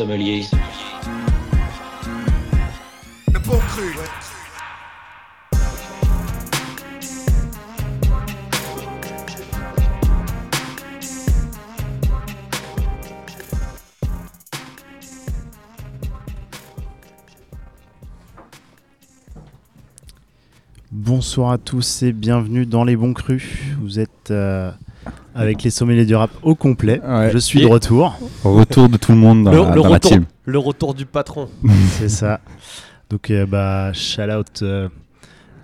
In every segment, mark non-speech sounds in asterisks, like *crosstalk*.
sommelier. Le bon cru. Bonsoir à tous et bienvenue dans les bons crus. Vous êtes euh, avec les sommeliers du rap au complet. Ouais. Je suis de Et- retour, Retour de tout le monde dans, le, la, le dans la retour, team. le retour du patron. *laughs* c'est ça. Donc euh, bah shout out euh,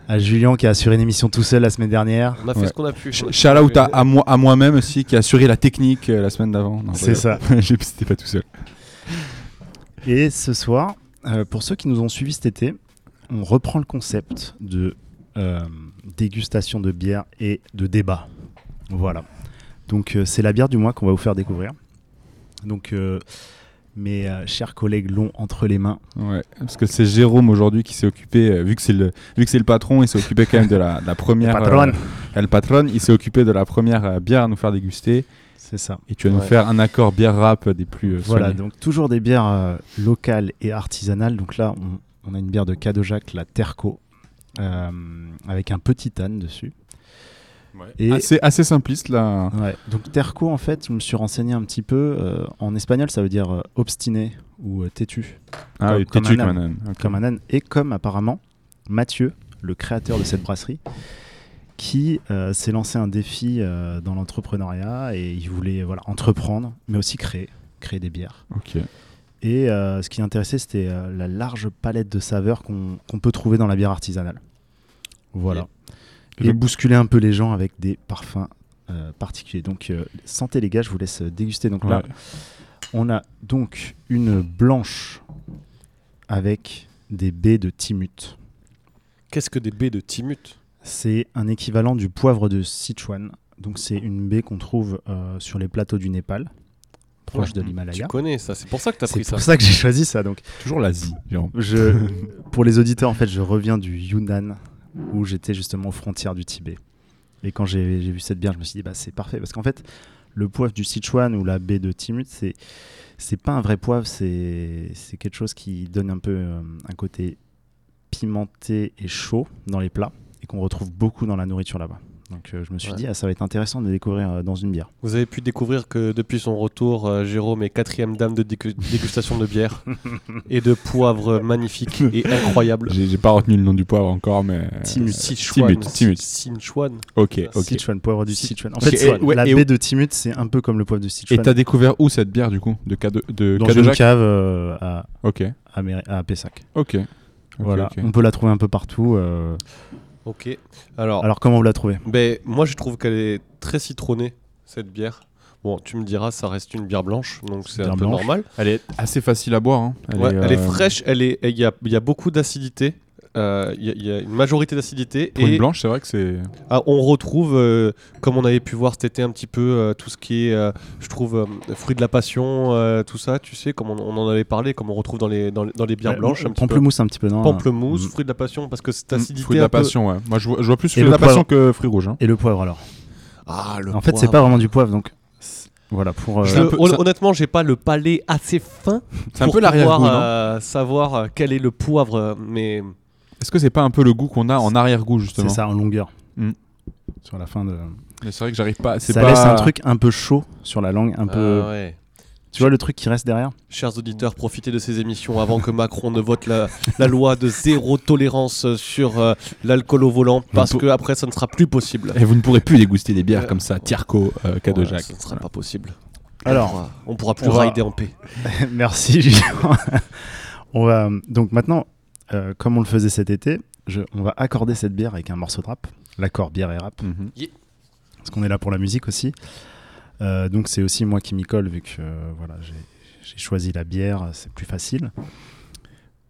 à Julien qui a assuré une émission tout seul la semaine dernière. On a fait Ouais. ce qu'on a pu. Sh- Shout out à, à moi, à moi-même aussi qui a assuré la technique euh, la semaine d'avant. Non, C'est ça. *laughs* J'ai C'était pas tout seul. Et ce soir, euh, pour ceux qui nous ont suivis cet été, on reprend le concept de euh, dégustation de bière et de débat. Voilà. Donc euh, c'est la bière du mois qu'on va vous faire découvrir. Donc euh, mes euh, chers collègues l'ont entre les mains. Ouais, parce que c'est Jérôme aujourd'hui qui s'est occupé, euh, vu que c'est le, vu que c'est le patron, il s'est occupé quand même de la, de la première. patronne. euh, le patron, il s'est occupé de la première euh, bière à nous faire déguster. C'est ça. Et tu vas nous faire un accord bière rap des plus. euh, Voilà, donc toujours des bières euh, locales et artisanales. Donc là, on, on a une bière de Cadojac, la Terco, euh, avec un petit âne dessus. Et Assez, assez simpliste là. Ouais. Donc Terco, en fait, je me suis renseigné un petit peu. euh, en espagnol, ça veut dire euh, obstiné ou euh, têtu, Ah Comme- oui, comme têtu un comme âne. un âne. Comme un âne. Et comme apparemment Mathieu, le créateur de cette brasserie, qui euh, s'est lancé un défi euh, dans l'entrepreneuriat et il voulait voilà, entreprendre, mais aussi créer, créer des bières. Ok. Et euh, ce qui intéressait, c'était euh, la large palette de saveurs qu'on qu'on peut trouver dans la bière artisanale. Voilà. Et- bousculer un peu les gens avec des parfums euh, particuliers. Donc, euh, santé les gars, je vous laisse euh, déguster. Donc là, Ouais. on a donc une blanche avec des baies de Timut. Qu'est-ce que des baies de Timut? C'est un équivalent du poivre de Sichuan. Donc, c'est une baie qu'on trouve euh, sur les plateaux du Népal, proche de Tu l'Himalaya. connais ça, c'est pour ça que t'as C'est pris ça. pour ça que j'ai choisi ça. Donc, Toujours l'Asie. Je, pour les auditeurs, en fait, je reviens du Yunnan, où j'étais justement aux frontières du Tibet. Et quand j'ai vu cette bière, je me suis dit, bah, c'est parfait. Parce qu'en fait, le poivre du Sichuan ou la baie de Timut, c'est c'est pas un vrai poivre, c'est c'est quelque chose qui donne un peu euh, un côté pimenté et chaud dans les plats, et qu'on retrouve beaucoup dans la nourriture là-bas. Donc euh, je me suis Ouais. dit, ah, ça va être intéressant de découvrir euh, dans une bière. Vous avez pu découvrir que depuis son retour, euh, Jérôme est quatrième dame de dégu- *laughs* dégustation de bière et de poivre magnifique et *laughs* incroyable. J'ai pas retenu le nom du poivre encore, mais. Timut. Sichuan. Timut, Timut. Sichuan. Ok, ok. Sichuan, poivre du Si- Sichuan. En fait, et- ouais, la et- baie de Timut, c'est un peu comme le poivre de Et Sichuan. t'as découvert où cette bière du coup De, de dans une Cadojac cave euh, à, Ok, à, Méri- à Pessac. ok. Voilà, on peut la trouver un peu partout. euh. Ok. Alors, Alors comment vous la trouvez? ben, moi je trouve qu'elle est très citronnée, cette bière. Bon, tu me diras, ça reste une bière blanche, donc c'est un peu blanche. normal. Elle est assez facile à boire. hein. Ouais, elle est euh, fraîche, elle est, il y a, il y a beaucoup d'acidité. Euh, Il y, a- il y a une majorité d'acidité Pour et une blanche, c'est vrai que c'est. ah, on retrouve, euh, comme on avait pu voir cet été un petit peu, euh, tout ce qui est, euh, je trouve, euh, fruit de la passion, euh, tout ça, tu sais, comme on, on en avait parlé, comme on retrouve dans les, dans les, dans les bières Ouais, blanches, un petit peu. Pamplemousse un petit peu, non Pamplemousse, Mm. fruit de la passion, parce que cette Mm, acidité. Fruit de la peu- passion, ouais. Moi, je vois, je vois plus fruit de la passion poivre. que fruit rouge. hein. Et le poivre alors? Ah, le En fait, c'est poivre. pas vraiment du poivre, donc voilà pour. euh, Je- peu- hon- ça- Honnêtement, j'ai pas le palais assez fin C'est un pour peu pouvoir euh, savoir euh, quel est le poivre, euh, mais Est-ce que c'est pas un peu le goût qu'on a en arrière-goût, justement c'est ça en longueur. Mm. Sur la fin de. Mais c'est vrai que j'arrive pas. C'est Ça pas... laisse un truc un peu chaud sur la langue, un peu. Ah ouais. Tu vois le truc qui reste derrière? Chers auditeurs, profitez de ces émissions avant que Macron ne vote la, la loi de zéro tolérance sur euh, l'alcool au volant, parce pour- que après ça ne sera plus possible. Et vous ne pourrez plus déguster des bières Euh, comme ça, Tierco, euh, Voilà, Cadojac. ça ne sera pas possible. Alors, on pourra, on pourra plus on va- rider en paix. *laughs* Merci Julien. *laughs* on va donc maintenant, euh, comme on le faisait cet été, je- on va accorder cette bière avec un morceau de rap, l'accord bière et rap, Mhm. parce qu'on est là pour la musique aussi. Euh, donc c'est aussi moi qui m'y colle vu que euh, voilà j'ai j'ai choisi la bière, c'est plus facile.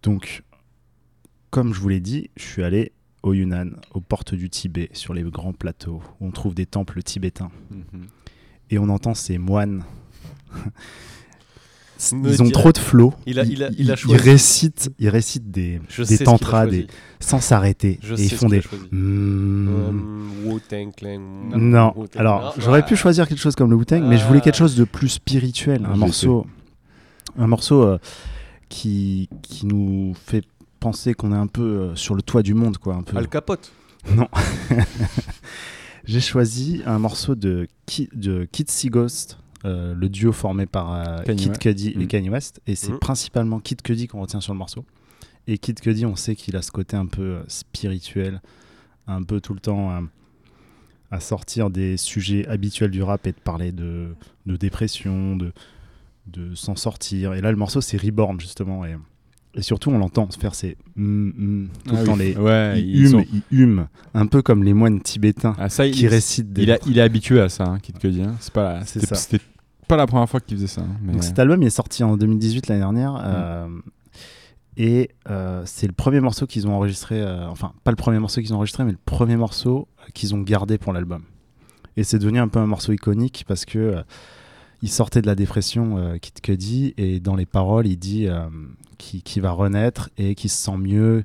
Donc, comme je vous l'ai dit, je suis allé au Yunnan, aux portes du Tibet, sur les grands plateaux où on trouve des temples tibétains Mhm. et on entend ces moines. Ils ont dirait- trop de flow. Il a- il a- Ils- il a ils choisi. récitent, ils récitent des, Je tantras des, sans s'arrêter. Et ils font des. Mm. Euh, Wu-Tang Clan. Non, alors Ah, j'aurais ah. pu choisir quelque chose comme le Wu-Tang, mais je voulais Ah. quelque chose de plus spirituel, un morceau un morceau euh, qui, qui nous fait penser qu'on est un peu euh, sur le toit du monde, quoi. Un peu. Al Capote. Non. *laughs* J'ai choisi un morceau de, Ki- de Kid See Ghost, euh, le duo formé par euh, Kid. Cudi et Mm. Kanye West. Et c'est Mm. principalement Kid Cudi qu'on retient sur le morceau. Et Kid Cudi, on sait qu'il a ce côté un peu euh, spirituel, un peu tout le temps euh, à sortir des sujets habituels du rap et de parler de, de dépression, de, de s'en sortir. Et là, le morceau, c'est Reborn, justement. Et, et surtout, on l'entend faire ces mm, mm, tout Ah le temps. oui. Les, Ouais, il ils hume, sont- il hume, un peu comme les moines tibétains Ah, ça, qui il, récitent des. il, a- il est habitué à ça, hein, Kid Cudi. hein. C'est pas, C'est c'était, pas la première fois qu'il faisait ça. hein, mais- Donc cet album il est sorti en 2018 l'année dernière euh, et euh, c'est le premier morceau qu'ils ont enregistré, euh, enfin pas le premier morceau qu'ils ont enregistré, mais le premier morceau qu'ils ont gardé pour l'album. Et c'est devenu un peu un morceau iconique parce que il sortait de la dépression, euh, Kid Cudi, et dans les paroles il dit euh, qu'il va renaître et qu'il se sent mieux.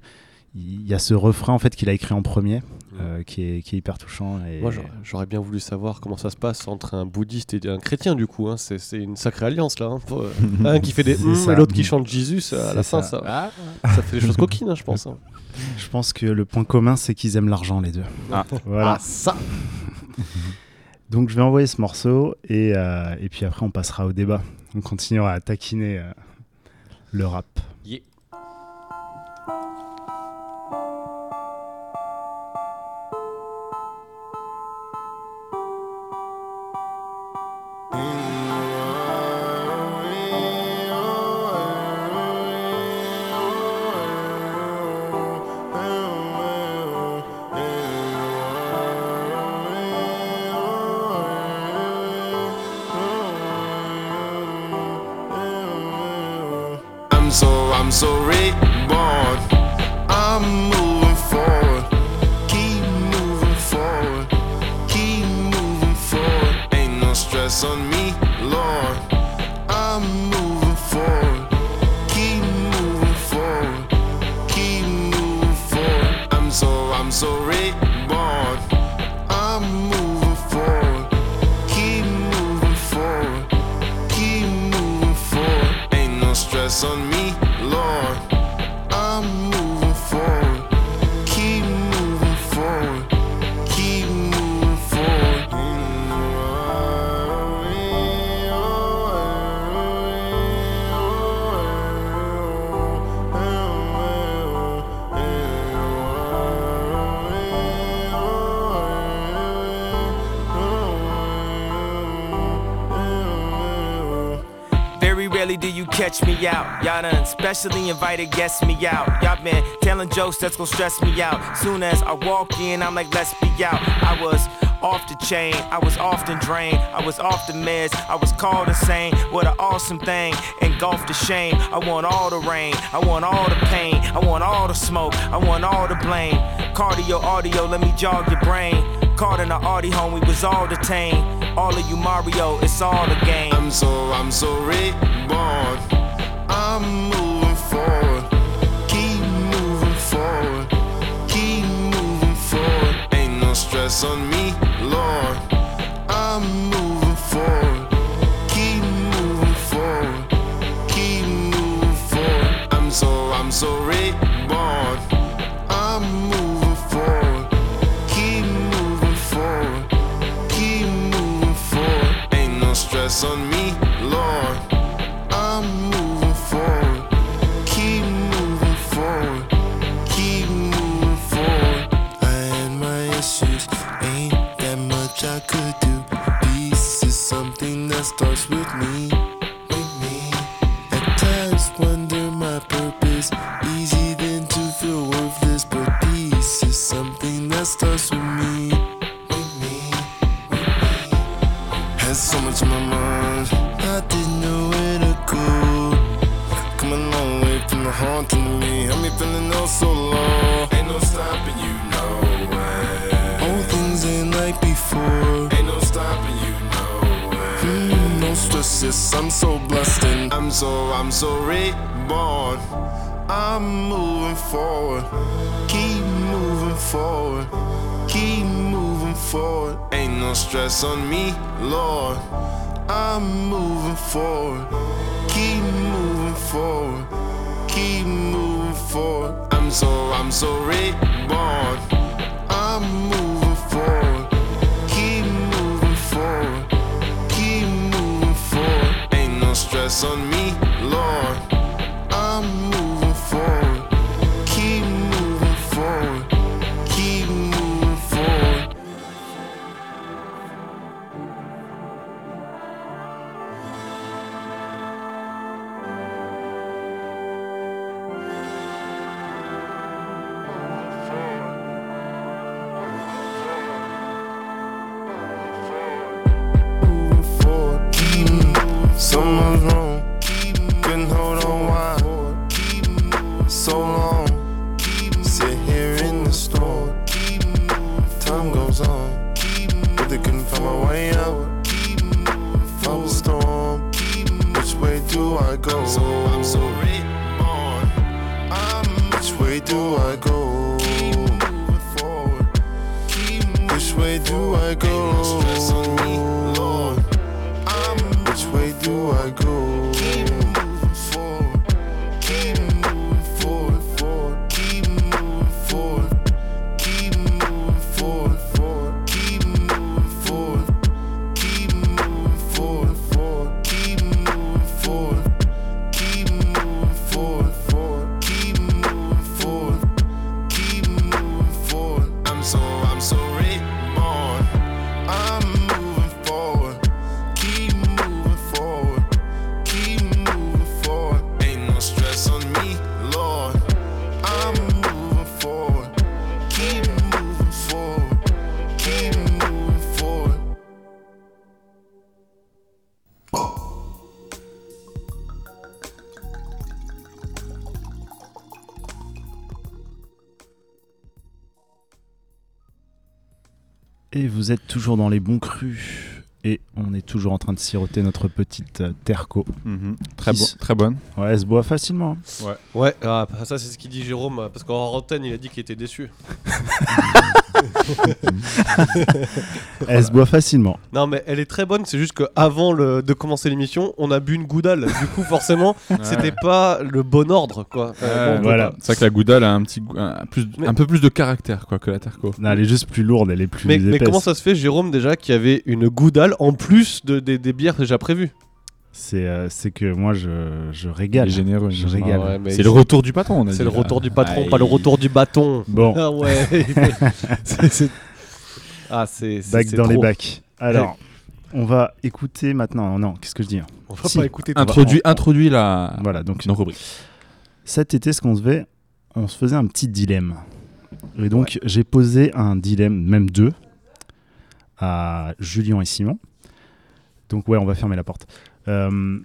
Il y a ce refrain en fait qu'il a écrit en premier, euh, qui, est, qui est hyper touchant. Et... Moi, j'aurais- bien voulu savoir comment ça se passe entre un bouddhiste et un chrétien, du coup. hein. C'est une sacrée alliance, là. hein. *laughs* Un qui fait des hum et l'autre qui chante Jésus, à la fin, ça. ça, ça fait des choses coquines, hein, je pense. hein. Je pense que le point commun c'est qu'ils aiment l'argent les deux. Ah. Voilà. Ah, ça *laughs* Donc je vais envoyer ce morceau et, euh, et puis après on passera au débat. On continuera à taquiner euh, le rap. Catch me out. Y'all done specially invited guests me out. Y'all been telling jokes that's gonna stress me out. Soon as I walk in, I'm like, let's be out. I was off the chain, I was often drained, I was off the meds, I was called insane. What an awesome thing, engulfed the shame. I want all the rain, I want all the pain, I want all the smoke, I want all the blame. Cardio, audio, let me jog your brain. Caught in the Audi home, we was all detained. All of you Mario, it's all a game. I'm so, I'm so reborn. I'm moving forward. Keep moving forward. Keep moving forward. Ain't no stress on me, Lord. I'm this. I'm so blessed and I'm so, I'm so reborn. I'm moving forward. Keep moving forward. Keep moving forward. Ain't no stress on me, Lord. I'm moving forward. Keep moving forward. Keep moving forward. I'm so, I'm so reborn. I'm moving forward. On me, Lord. So I'm vous êtes toujours dans les bons crus. Et on est toujours en train de siroter notre petite euh, Terco. Mhm. Très, Qui bon, s- très bonne. Ouais, elle se boit facilement. Ouais, ah, ça c'est ce qu'il dit Jérôme, parce qu'en antenne il a dit qu'il était déçu. *laughs* *laughs* Elle se boit facilement. Non mais elle est très bonne, c'est juste qu'avant de commencer l'émission, on a bu une goudale. Du coup forcément, *laughs* c'était pas le bon ordre quoi. Euh, bon, voilà. C'est vrai que la Goudal a un, petit, un, plus, Mais- un peu plus de caractère quoi, que la Terco. Non, elle est juste plus lourde, elle est plus Mais, mais épaisse. comment ça se fait Jérôme déjà qu'il y avait une goudale en plus de, des- des bières déjà prévues? C'est euh, c'est que moi, je, je régale. est généreux. Je régale. Ah ouais, C'est le retour du patron, on a C'est le retour du patron, Ah, pas le retour du bâton. Bon, Ah ouais. C'est- *laughs* ah c'est. c'est dans les bacs. Alors, on va écouter maintenant. Non, qu'est-ce que je dis hein On va Si. pas écouter. tout. Introduit, on- introduit la, Voilà, donc nos rubriques. cet été, ce qu'on se fait, on se faisait un petit dilemme. Et donc, j'ai posé un dilemme, même deux, à Julien et Simon. Donc, ouais, on va fermer la porte. Euh,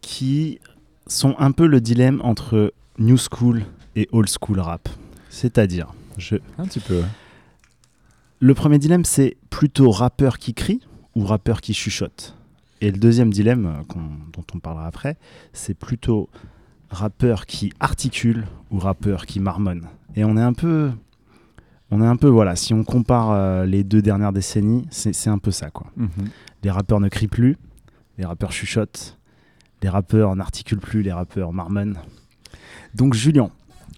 qui sont un peu le dilemme entre new school et old school rap. C'est-à-dire, je... Un petit peu. le premier dilemme, c'est plutôt rappeur qui crie ou rappeur qui chuchote. Et le deuxième dilemme, euh, dont on parlera après, c'est plutôt rappeur qui articule ou rappeur qui marmonne. Et on est un peu, on est un peu voilà. Si on compare euh, les deux dernières décennies, c'est c'est un peu ça quoi. Mhm. Les rappeurs ne crient plus, les rappeurs chuchotent, les rappeurs n'articulent plus, les rappeurs marmonnent. Donc Julien,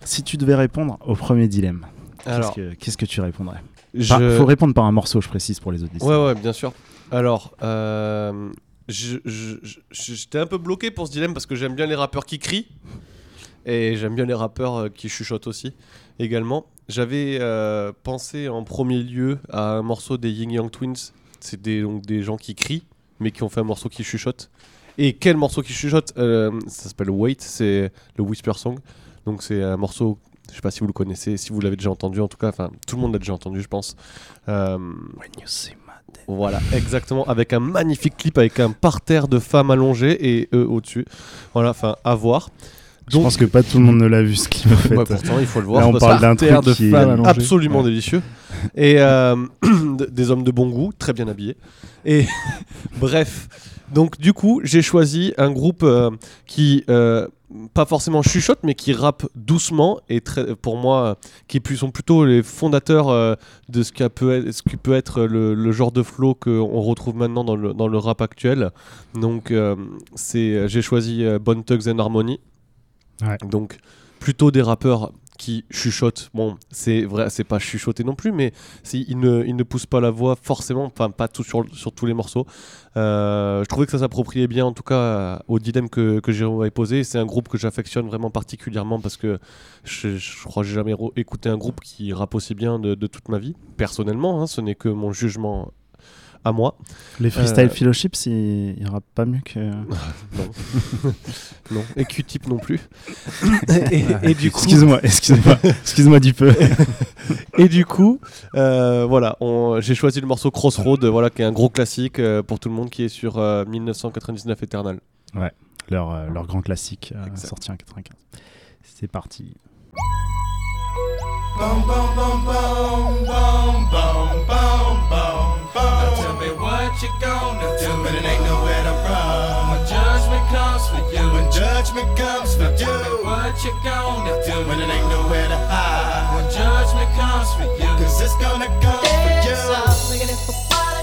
si tu devais répondre au premier dilemme, qu'est-ce Alors, que, qu'est-ce que tu répondrais? je... Par- faut répondre par un morceau, je précise pour les auditeurs. Ouais, ouais, bien sûr. Alors, euh, je- je- je- j'étais un peu bloqué pour ce dilemme parce que j'aime bien les rappeurs qui crient et j'aime bien les rappeurs euh, qui chuchotent aussi également. J'avais euh, pensé en premier lieu à un morceau des Ying Yang Twins. C'est des, donc des gens qui crient mais qui ont fait un morceau qui chuchote. Et quel morceau qui chuchote Euh, Ça s'appelle Wait, c'est le Whisper Song. Donc c'est un morceau, je sais pas si vous le connaissez, si vous l'avez déjà entendu en tout cas, enfin tout le monde l'a déjà entendu je pense. Euh, When you see my dead- voilà, exactement, avec un magnifique clip avec un parterre de femmes allongées et eux au-dessus. Voilà, enfin, à voir. Je pense que pas tout le monde ne l'a vu ce clip en *laughs* fait. Pourtant, il faut le voir. Là, on parle d'un truc de qui est absolument Ouais. délicieux. Et euh, *clears throat* des hommes de bon goût, très bien habillés. Et *laughs* bref, donc du coup, j'ai choisi un groupe euh, qui, euh, pas forcément chuchote, mais qui rappe doucement et très, pour moi, qui sont plutôt les fondateurs de ce, qu'a peut être, ce qui peut être le, le genre de flow qu'on retrouve maintenant dans le, dans le rap actuel. Donc, c'est, j'ai choisi Bone Thugs and Harmony. Donc, plutôt des rappeurs qui chuchote. Bon, c'est vrai, c'est pas chuchoter non plus, mais c'est- il ne, il ne pousse pas la voix forcément, enfin pas tout sur, sur tous les morceaux. Euh, je trouvais que ça s'appropriait bien, en tout cas, euh, au dilemme que, que Jérôme avait posé. C'est un groupe que j'affectionne vraiment particulièrement parce que je, crois que j'ai jamais écouté un groupe qui rappe aussi bien de, de toute ma vie. Personnellement, hein, ce n'est que mon jugement à moi. Les freestyle Euh, fellowships, ils, ils rappent pas mieux que. *laughs* Non. *laughs* non. Et Q-Tip non plus. *laughs* et, et du coup, Excuse-moi, excuse-moi, excuse-moi du peu. Et du coup, euh, voilà, on- j'ai choisi le morceau Crossroad, voilà, qui est un gros classique euh, pour tout le monde, qui est sur euh, 1999 Eternal. leur, euh, leur grand classique euh, sorti en 95. C'est parti. Boom. Now tell me what you gonna do, but it ain't nowhere to run. When judgment comes for you, when judgment comes for you, Tell me what you gonna do, when it ain't nowhere to hide. When judgment comes for you, cause it's gonna come for you. Looking at for water,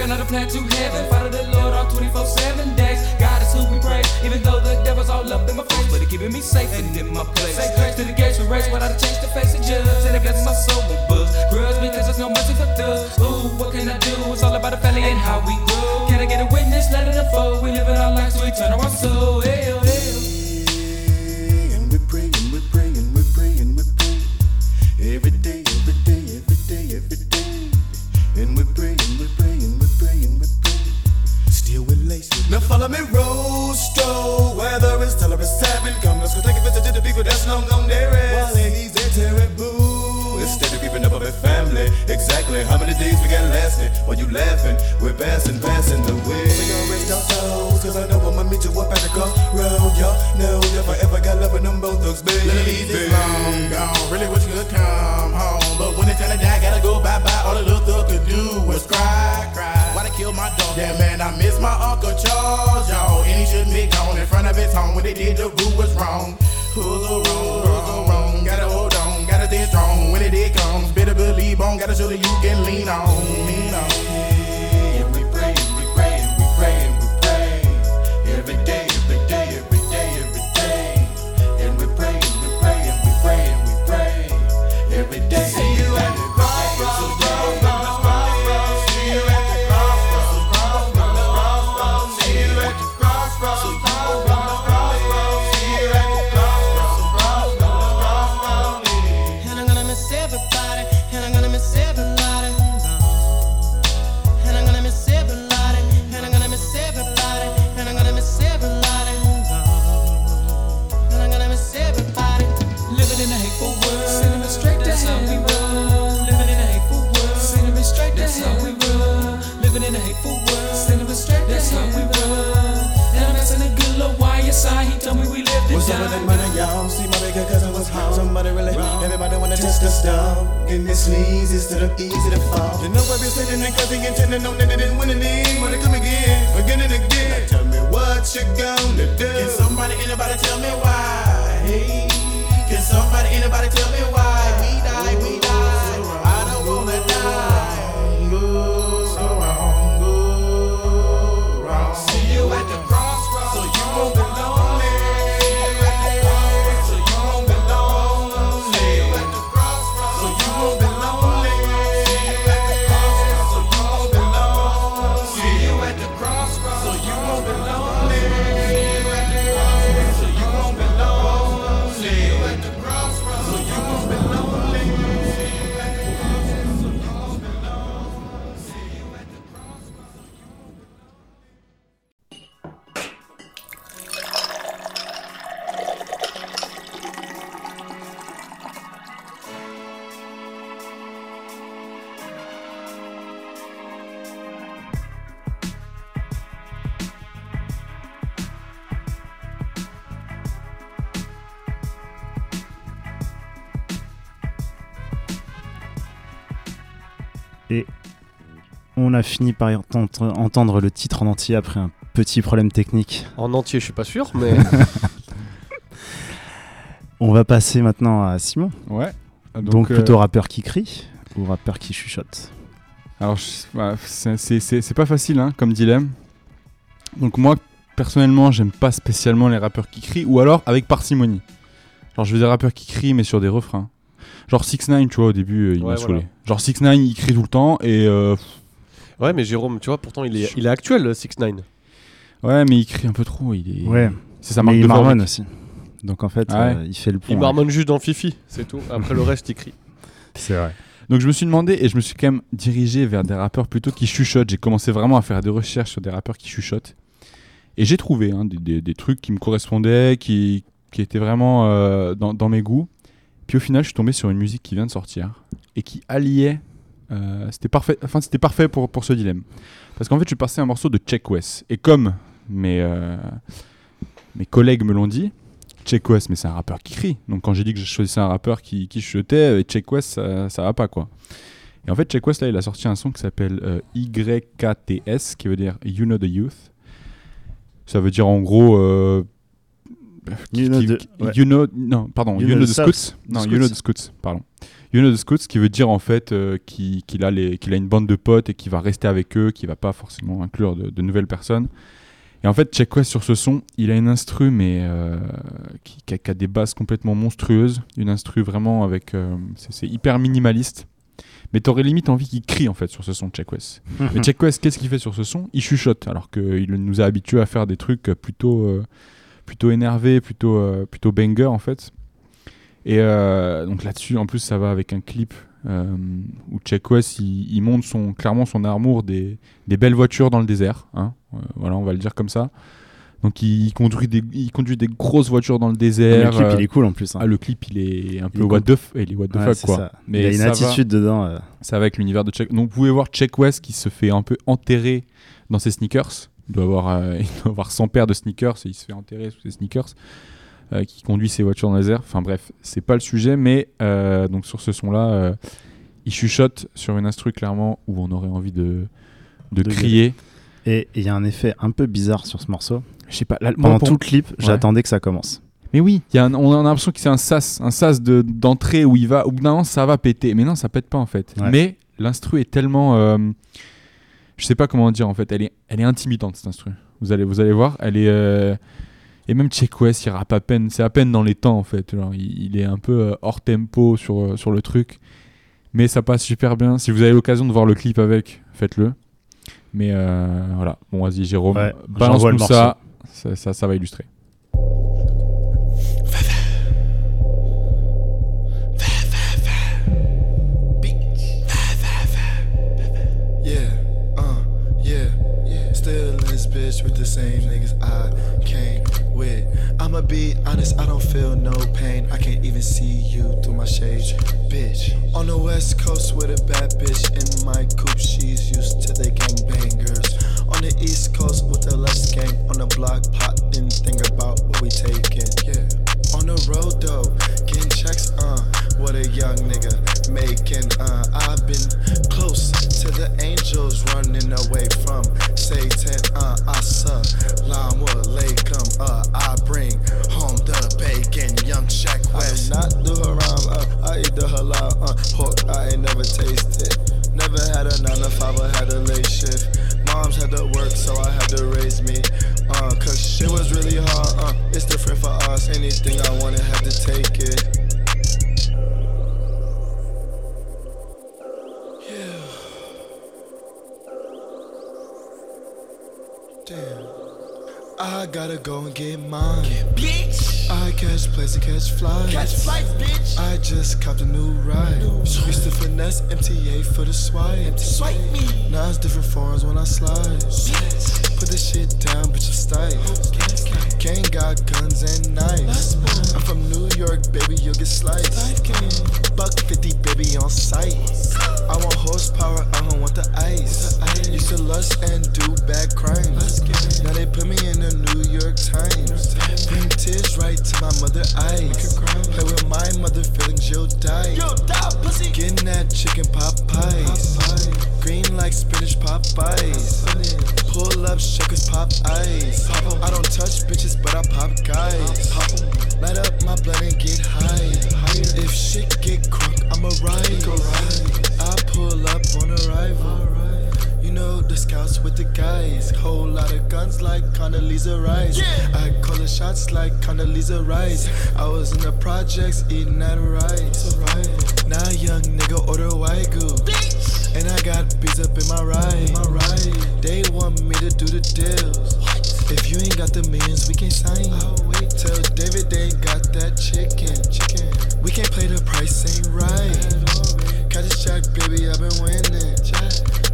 working on a plan to heaven. Follow the Lord on 24 7 days. God is who we praise, even though the devil's all up in my face. But he keeping me safe and in my place. Say grace to the gates we race without a change to face the judge. And it blesses my soul with buzz. Grudge because there's no mercy for thugs. Ooh, what can I do? It's all about the family and how we grow. Can I get a witness? Let it unfold. We living our lives, we turn our soul. Now follow me, Rostro. Whether it's tell or it's having, come, let's go take a visit to the people that's long gone there. While ladies, they're terrible. Instead of keeping up with family, exactly how many days we got lasting? While you laughing, we're passing, passing the way. We gon' rest our souls, cause I know I'ma meet you up at the crossroad. Y'all know if I ever got love with them both thugs, baby. Ladies is long gone, really wish you could come Yeah, man, I miss my Uncle Charles, y'all. And he shouldn't be gone in front of his home. When they did, the rule was wrong. Who's so wrong? Who's so wrong? Gotta hold on, gotta stay strong. When it did comes, better believe on. Gotta show that you can lean on, lean on. Wanna test the stuff. Getting this sleaze instead of easy to fall. You know I've been sitting and cause he intended on that they didn't win any. Wanna come again, again and again. Now tell me what you gonna do. Can somebody, anybody tell me why? Hey, can somebody, anybody tell me why? On a fini par entendre, entendre le titre en entier après un petit problème technique. En entier, je suis pas sûr, *laughs* mais On va passer maintenant à Simon. Ouais. Donc, euh, plutôt rappeur qui crie ou rappeur qui chuchote Alors, je- bah, c'est- c'est c'est- c'est pas facile hein, comme dilemme. Donc, moi, personnellement, j'aime pas spécialement les rappeurs qui crient ou alors avec parcimonie. Genre, je veux des rappeurs qui crient mais sur des refrains. Genre 6 9 tu vois, au début, euh, il Ouais, m'a voilà. saoulé. Genre 6 9 il crie tout le temps et. euh, Ouais, mais Jérôme, tu vois, pourtant, il est, il est actuel, 6 9 ouais, mais il crie un peu trop. Il est... Ouais. C'est sa Mais marque il de marmonne aussi. Donc en fait, Ah ouais. euh, il fait le pont. Il marmonne juste dans Fifi, c'est tout. Après le reste, il crie. C'est vrai. Donc je me suis demandé et je me suis quand même dirigé vers des rappeurs plutôt qui chuchotent. J'ai commencé vraiment à faire des recherches sur des rappeurs qui chuchotent. Et j'ai trouvé hein, des, des- des trucs qui me correspondaient, qui, qui étaient vraiment euh, dans, dans mes goûts. Puis au final, je suis tombé sur une musique qui vient de sortir et qui alliait. Euh, c'était parfait, enfin, c'était parfait pour, pour ce dilemme. Parce qu'en fait, je passais un morceau de Check West. Et comme mes, euh, mes collègues me l'ont dit, Check West, mais c'est un rappeur qui crie. Donc quand j'ai dit que je choisissais un rappeur qui, qui chuchotait, euh, Check West, ça, ça va pas quoi. Et en fait, Check West, là, il a sorti un son qui s'appelle YKTS, qui veut dire You Know the Youth. Ça veut dire en gros. Euh, You qui- know qui- the- qui- ouais. you know, non, pardon, You You, know know the the South. Scouts. Non, Scouts. You know the Scouts, pardon. You know the Scouts, qui veut dire en fait euh, qu'il a, les- qu'il a une bande de potes et qu'il va rester avec eux, qu'il va pas forcément inclure de, de nouvelles personnes. Et en fait, Check West sur ce son, il a une instru, mais euh, qui, qui a, qui a des basses complètement monstrueuses. Une instru vraiment avec. euh, c'est hyper minimaliste. Mais t'aurais limite envie qu'il crie en fait sur ce son de Check West. *laughs* Mais Check West, qu'est-ce qu'il fait sur ce son? Il chuchote, alors qu'il nous a habitués à faire des trucs plutôt, plutôt énervés, plutôt, euh, plutôt banger en fait. Et euh, donc là-dessus, en plus, ça va avec un clip euh, où Check West, il, il montre son, clairement son amour des, des belles voitures dans le désert. hein. Voilà, on va le dire comme ça. Donc il conduit des, il conduit des grosses voitures dans le le désert. clip, euh, il est cool en plus. hein. ah, le clip, il est un peu est what cool. the, f- il est what the Ouais, fuck quoi. ça. Mais il a une va- attitude dedans. euh, ça va avec l'univers de Check. Donc vous pouvez voir Check West qui se fait un peu enterrer dans ses sneakers. Il doit avoir, euh, *laughs* il doit avoir 100 paires de sneakers et il se fait enterrer sous ses sneakers. euh, qui conduit ses voitures dans le désert. Enfin bref, c'est pas le sujet, mais euh, donc sur ce son-là, il chuchote sur une instru clairement où on aurait envie de, de, De crier. Et il y a un effet un peu bizarre sur ce morceau. Je sais pas. là, Pendant pour- tout le clip, j'attendais que ça commence. Mais oui, il y a un- on a l'impression que c'est un sas, un sas de- d'entrée où il va, où non, ça va péter. Mais non, ça pète pas en fait. Ouais. Mais l'instru est tellement, je sais pas comment dire en fait, elle est, elle est intimidante cette instru. Vous allez, vous allez voir, elle est, euh, et même Check West, il rappe à peine, c'est à peine dans les temps en fait. Genre, il, il est un peu euh, hors tempo sur, euh, sur le truc, mais ça passe super bien. Si vous avez l'occasion de voir le clip avec, faites-le. Mais euh, voilà, bon vas-y Jérôme, Ouais, balance nous ça, ça, ça, ça va illustrer. Bitch with the same niggas I came with. I'ma be honest, I don't feel no pain. I can't even see you through my shades, bitch. On the west coast with a bad bitch in my coupe, she's used to the gangbangers. On the east coast with the less gang on the block, plotting, think about what we taking. Yeah. On the road though, getting checks, uh, what a young nigga making, uh, I've been close to the angels running away from Satan, uh, Assalamu alaikum, uh, I bring home the bacon, young Shaq West. I not do haram, uh, I eat the halal, uh, pork I ain't never tasted. Never had a 9 to 5, I had a late shift. Moms had to work, so I had to raise me. Uh, cause shit was really hard, uh, it's different for us. Anything I wanted, had to take it. Damn. I gotta go and get mine. Bitch. I catch planes and catch flies. Catch flights, bitch. I just copped a new ride. Used to finesse MTA for the swipe. Swipe me. Now it's different forms when I slide. Put this shit down, bitch, I'm style. Gang got guns and knives. I'm from New York, baby, you'll get sliced. Buck 50, baby, on sight. I want horsepower, I don't want the ice. Used to lust and do bad crimes. Now they put me in the New York Times. Bring tears right to my mother eyes. Play with my mother feelings, you'll die. Getting that chicken pot pies. Green like spinach pop Popeyes. Pull up, shakers pop ice. I don't touch bitches, but I pop guys. Light up my blood and get high. If shit get crunk, I'ma ride. I pull up on arrival. You know the scouts with the guys. Whole lot of guns like Condoleezza Rice. I call the shots like Condoleezza Rice. I was in the projects eating that rice. Now young nigga order white Wagyu. And I got beats up in my ride. My ride. They want me to do the deals. If you ain't got the millions, we can't sign you. Tell David they ain't got that chicken. Chicken. We can't play the price ain't right. Catch a check, baby, I've been winning.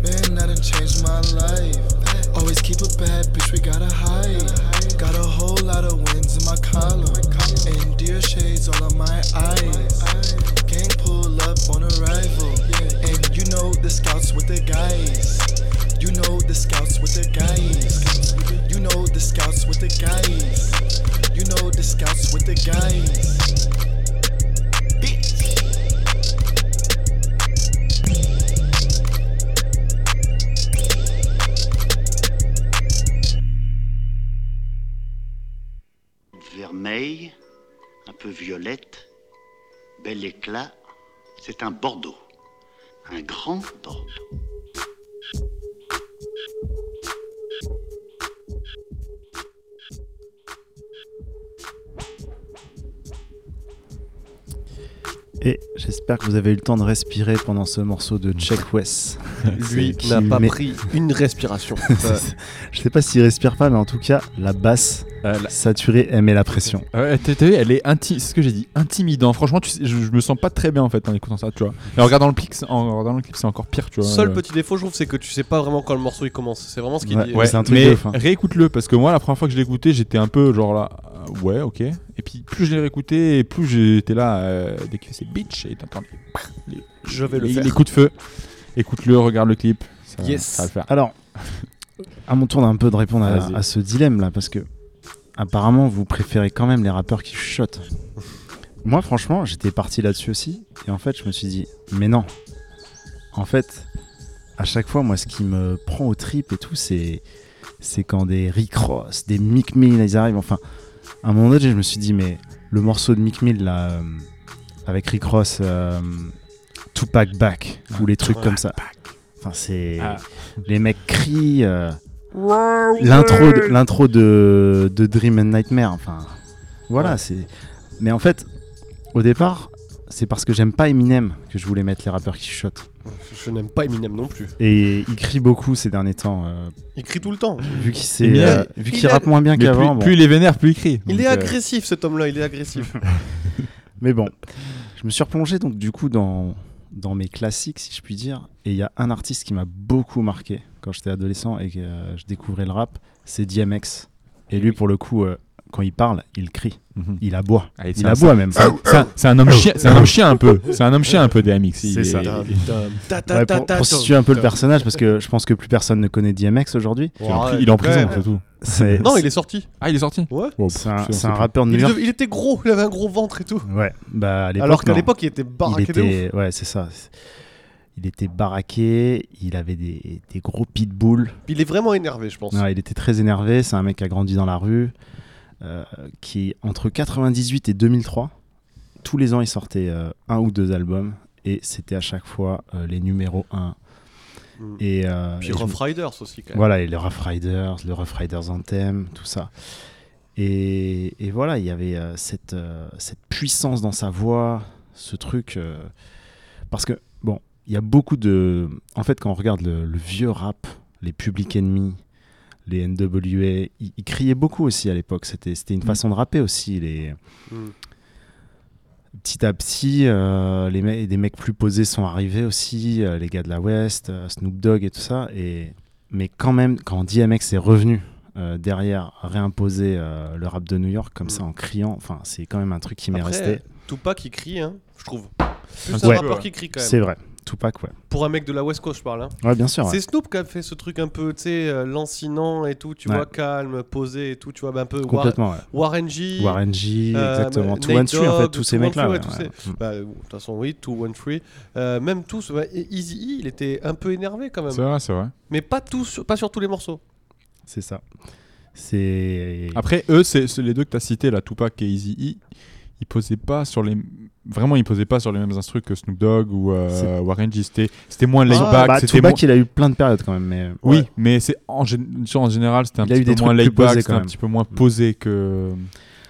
Man, I done changed my life. Always keep a bad bitch, we gotta hide. Got a whole lot of wins in my column. And deer shades all on my eyes. Up on arrival. And you know the scouts with the guys. You know the scouts with the guys. You know the scouts with the guys. You know the scouts with the guys. Vermeil, un peu violette, bel éclat, c'est un Bordeaux. Un grand Bordeaux. Et j'espère que vous avez eu le temps de respirer pendant ce morceau de Check West. *laughs* Lui Qui n'a pas met- pris une respiration. *laughs* Je sais pas s'il respire pas, mais en tout cas, la basse Euh, la- saturée, elle met la pression. Ouais, t'as vu, elle est inti- c'est ce que j'ai dit, intimidant. Franchement, tu sais, je, je me sens pas très bien en fait en écoutant ça, tu vois. Et en regardant le clip, c'est- en regardant le clip, c'est encore pire, tu vois. Seul Euh, petit défaut, je trouve, c'est que tu sais pas vraiment quand le morceau il commence. C'est vraiment ce qu'il Ouais, dit. ouais, c'est un truc mais de ouf, hein. réécoute-le parce que moi, la première fois que je l'ai écouté, j'étais un peu genre là, euh, ouais, ok. Et puis plus je l'ai réécouté, et plus j'étais là, euh, dès qu'il fait ses bitch, et t'entends les, Je vais le les- faire. les coups de feu. Écoute-le, regarde le clip. Ça, Yes. ça va le faire. Alors, à mon tour d'un peu de répondre à, à ce dilemme là, parce que apparemment vous préférez quand même les rappeurs qui chuchotent. Moi, franchement, j'étais parti là-dessus aussi, et en fait, je me suis dit, mais non. En fait, à chaque fois, moi, ce qui me prend au trip et tout, c'est c'est quand des Rick Ross, des Mick Mill, ils arrivent. Enfin, à un moment donné, je me suis dit, mais le morceau de Mick Mill là, euh, avec Rick Ross, euh, Tupac Back, ou les trucs comme ça. Enfin, c'est Ah. les mecs crient. euh, L'intro, de, l'intro de, de Dream and Nightmare. Enfin, voilà, Ouais. c'est. Mais en fait, au départ, c'est parce que j'aime pas Eminem que je voulais mettre les rappeurs qui chuchotent. Je n'aime pas Eminem non plus. Et il crie beaucoup ces derniers temps. euh, Il crie tout le temps. vu qu'il s'est, Eminem, euh, vu il qu'il a- rappe moins bien Mais qu'avant. plus, bon. plus il est vénère, plus il crie. Il Donc, est euh, agressif cet homme-là, il est agressif. *laughs* Mais bon, je me suis replongé donc du coup dans, dans mes classiques, si je puis dire. Et il y a un artiste qui m'a beaucoup marqué quand j'étais adolescent et que euh, je découvrais le rap, c'est DMX. Et lui, pour le coup, euh, quand il parle, il crie. Il aboie. Ah, Il aboie même. C'est un- c'est un- homme chien, c'est un homme chien un peu. C'est un homme chien un peu DMX. C'est est- ça. il- Ta, ta, Ouais, ta, pour, situer un peu le personnage, parce que je pense que plus personne ne connaît DMX aujourd'hui. il est en Ouais, pri- il est en prison, c'est tout. Non, il est sorti. Ah, il est sorti Ouais. Bon, c'est un, rappeur de New Il, York. il était gros, il avait un gros ventre et tout. Ouais, bah. Alors qu'à l'époque, il était baraqué ouais, c'est ça. Il était baraqué, il avait des, des gros pitbulls. Il est vraiment énervé, je pense. Ouais, il était très énervé. C'est un mec qui a grandi dans la rue, qui entre 98 et 2003, tous les ans, il sortait euh, un ou deux albums et c'était à chaque fois euh, les numéros 1. Mm. Et, euh, Puis et Rough Riders aussi, quand même. Voilà, et les Rough Riders, le Rough Riders Anthem, tout ça. Et, et voilà, il y avait euh, cette, euh, cette puissance dans sa voix, ce truc. euh, parce que, bon, il y a beaucoup de. En fait, quand on regarde le, le vieux rap, les Public Enemy, les NWA, ils, ils criaient beaucoup aussi à l'époque. C'était c'était une façon de rapper aussi. Les... Mm. Petit à petit, euh, les mecs, des mecs plus posés sont arrivés aussi, euh, les gars de la West, euh, Snoop Dogg et tout ça. Et, mais quand même, quand DMX est revenu euh, derrière réimposer le rap de New York comme ça en criant, enfin, c'est quand même un truc qui m'est resté. Tupac, il crie, hein, je trouve. Plus Un rappeur qui crie quand même. C'est vrai, Tupac, ouais. Pour un mec de la West Coast, je parle. Hein. Ouais, bien sûr. ouais. C'est Snoop qui a fait ce truc un peu, tu sais, euh, lancinant et tout, tu Ouais. vois, calme, posé et tout, tu vois, bah, un peu War- Complètement, ouais. Warren G. Warren G, euh, exactement. Nate Two One Three, en fait, tous ces Two One mecs-là. Three, ouais, ouais, ouais. Bah, de toute façon, oui, 2 1 3 euh, Même tous, ouais, Easy E, il était un peu énervé quand même. C'est vrai, c'est vrai. Mais pas, tous, sur- pas sur tous les morceaux. C'est ça. C'est. Après, eux, c'est les deux que tu as cités, là, Tupac et Easy E. il posait pas sur les vraiment il posait pas sur les mêmes instrus que Snoop Dogg ou euh, Warren G c'était c'était moins laid Ah, back bah, c'était moins- il a eu plein de périodes quand même. Mais... oui Ouais. mais c'est en, général c'était un Il a petit eu peu des moins trucs laid plus posés, back c'était un petit peu moins posé que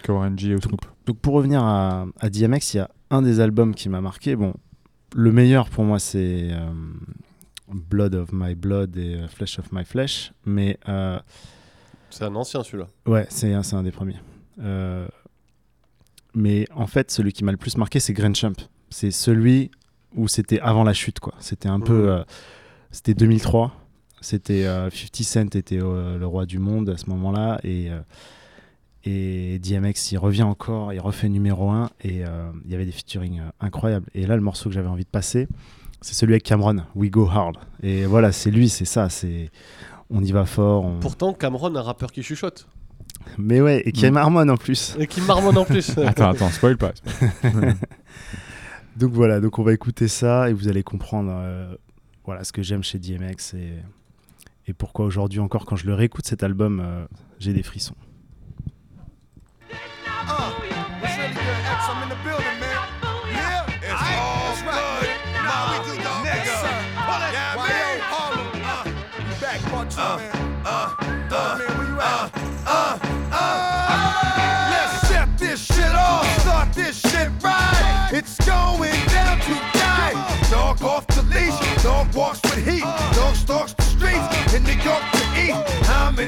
que Warren G ou Snoop Donc pour revenir à, à DMX, il y a un des albums qui m'a marqué. Bon, le meilleur pour moi c'est euh, Blood of My Blood et euh, Flesh of My Flesh, mais euh, C'est un ancien celui-là. ouais, c'est un, c'est un des premiers. Euh, mais en fait, celui qui m'a le plus marqué, c'est Grand Champ. C'est celui où c'était avant la chute, quoi. C'était un peu, euh, c'était 2003. C'était euh, 50 Cent était euh, le roi du monde à ce moment-là et euh, et DMX il revient encore, il refait numéro 1 et il y avait des featuring incroyables. Et là le morceau que j'avais envie de passer, c'est celui avec Cameron, We Go Hard. Et voilà, c'est lui, c'est ça, c'est on y va fort. on- Pourtant, Cameron, un rappeur qui chuchote. Mais ouais, et qui Mm. marmonne en plus. Et qui marmonne en plus. *laughs* attends attends spoil pas *laughs* Donc voilà, donc on va écouter ça et vous allez comprendre euh, voilà ce que j'aime chez DMX et, et pourquoi aujourd'hui encore quand je le réécoute cet album, euh, j'ai des frissons.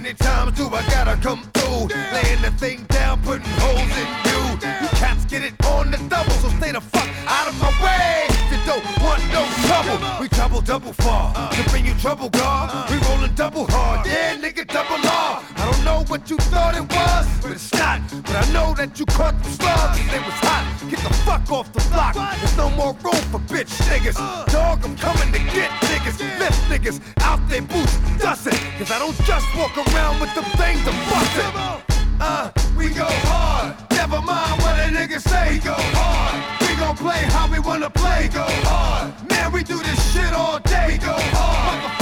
Many times do I gotta come through? Laying the thing down, putting holes in you. You cats get it on the double, so stay the fuck out of my way. Trouble, we trouble double far. To bring you trouble, God. We rolling double hard. Yeah, nigga, double R. I don't know what you thought it was, but it's not. But I know that you caught the slugs it was hot. Get the fuck off the block. There's no more room for bitch niggas. Dog, I'm coming to get niggas. Lift niggas out their boots, dust it. Cause I don't just walk around with them things to bust it. Uh, we go hard. Never mind what a nigga say. We go hard. Gon' play how we wanna play. Go hard. Man, we do this shit all day. Go hard.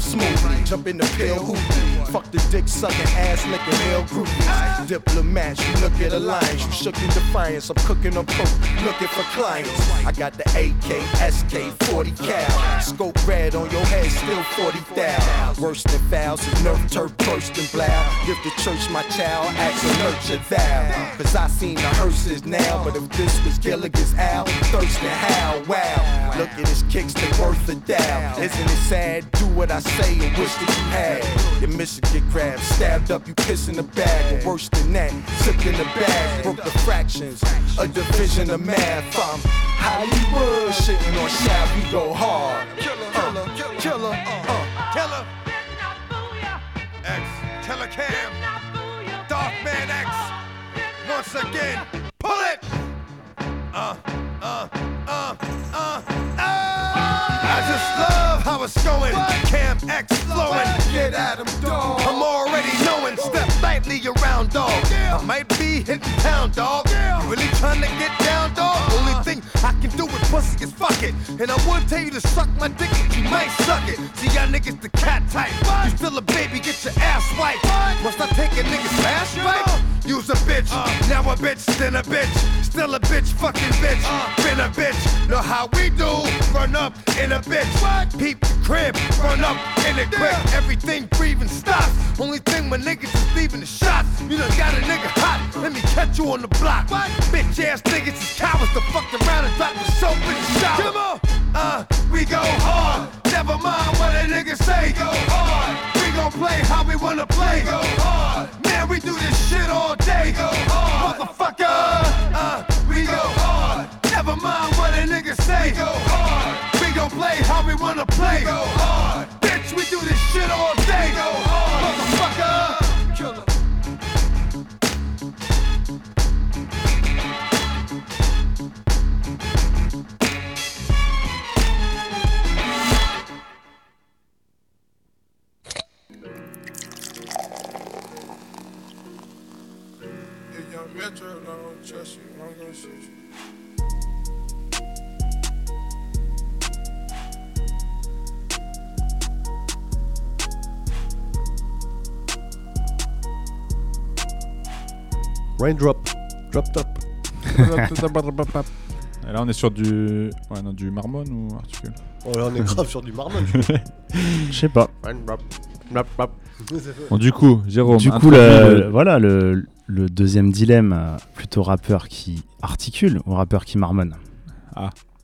Smoothly, jump in the pill hoopty. Fuck the dick sucking, ass licking male groupies. Diplomats, you look at alliance, you shook in defiance. I'm cooking up coke, looking for clients. I got the AK, SK, 40 cal. Scope red on your head, still 40 thou. Worse than fouls is nerf turf burst and blow. Give the church my child, ask a nurture thou. Cause I seen the hearses now, but if this was Gilligan's Al, thirsting how, wow. Look at his kicks, they worth a doubt. Isn't it sad? Do what I say and wish that you had. Your mission get grabbed, stabbed up, you piss in the bag. Or worse than that, sipped in the bag, broke the fractions. A division of math. I'm Hollywood, shitting on shop, we go hard. Killer, killer, killer, uh, killer. X, killer cam. Darkman X. Once again, pull it. Uh, uh, uh, uh, uh. I just love how it's going. Cam X flowing. Get at him, dog. I'm already knowing. Step lightly around, dog. Yeah. I might be hitting town, dog. You really trying to get down, dog? Only thing I can do with pussy is fuck it. And I would tell you to suck my dick, but you might suck it. See, y'all niggas the cat type. You still a baby, get your ass wiped. Must I take a nigga's ass wipe? Use a bitch, now a bitch, then a bitch. Still a bitch, fucking bitch. Been a bitch. Know how we do? Run up in a bitch. Peep the crib, run up in the crib. Everything breathing stops. Only thing my niggas is leaving the shots. You done got a nigga hot. Let me catch you on the block. Bitch ass niggas is cowards to fuck around and drop the soap in the shower. Come on. Uh, we go hard. Never mind what a nigga say. Go hard. We gon' play how we wanna play. Go hard. Man, we do this shit all day. Go hard. Motherfucker. Uh, we go hard. Never mind what a nigga say. We Go hard. We gon' play how we wanna play. Go hard. Bitch, we do this shit all day. Go hard. Raindrop. Drop top. Et là, on est sur du, ouais, non, du marmone ou articule? Oh là, on est grave sur du marmone. Je *laughs* sais pas. Raindrop. Drop top. *laughs* Bon, du coup, Jérôme. Du coup, le, le- voilà, le, le deuxième dilemme, euh, plutôt rappeur qui articule ou rappeur qui marmonne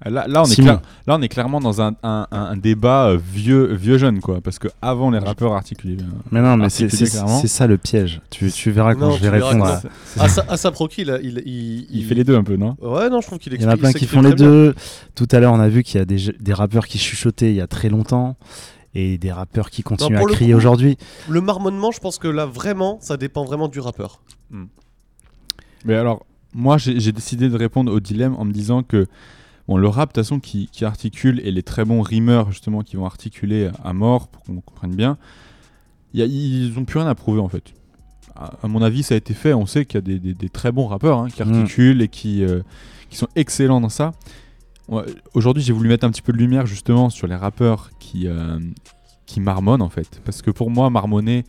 Là, là, on est Simon. clair- là, on est clairement dans un, un- un- un débat euh, vieux, vieux jeune, quoi. Parce que avant les rappeurs articulaient. euh, Mais non, mais c'est ça le piège. Tu, tu verras quand Non, je vais répondre. à- non. Asa- Asap Rocky, il, il, il, Il fait les deux un peu, non? Ouais, non, je trouve qu'il Il y en a plein qui font les bien. deux. Tout à l'heure, on a vu qu'il y a des, des rappeurs qui chuchotaient il y a très longtemps et des rappeurs qui continuent à crier aujourd'hui. Le marmonnement, je pense que là, vraiment, ça dépend vraiment du rappeur. Mais alors, moi, j'ai j'ai décidé de répondre au dilemme en me disant que bon, le rap, de toute façon, qui, qui articule et les très bons rimeurs, justement, qui vont articuler à mort, pour qu'on comprenne bien, y a- ils n'ont plus rien à prouver, en fait. À, à mon avis, ça a été fait. On sait qu'il y a des, des- des très bons rappeurs hein, qui Mm. articulent et qui, euh, qui sont excellents dans ça. Aujourd'hui, j'ai voulu mettre un petit peu de lumière, justement, sur les rappeurs qui, euh, qui marmonnent, en fait. Parce que pour moi, marmonner,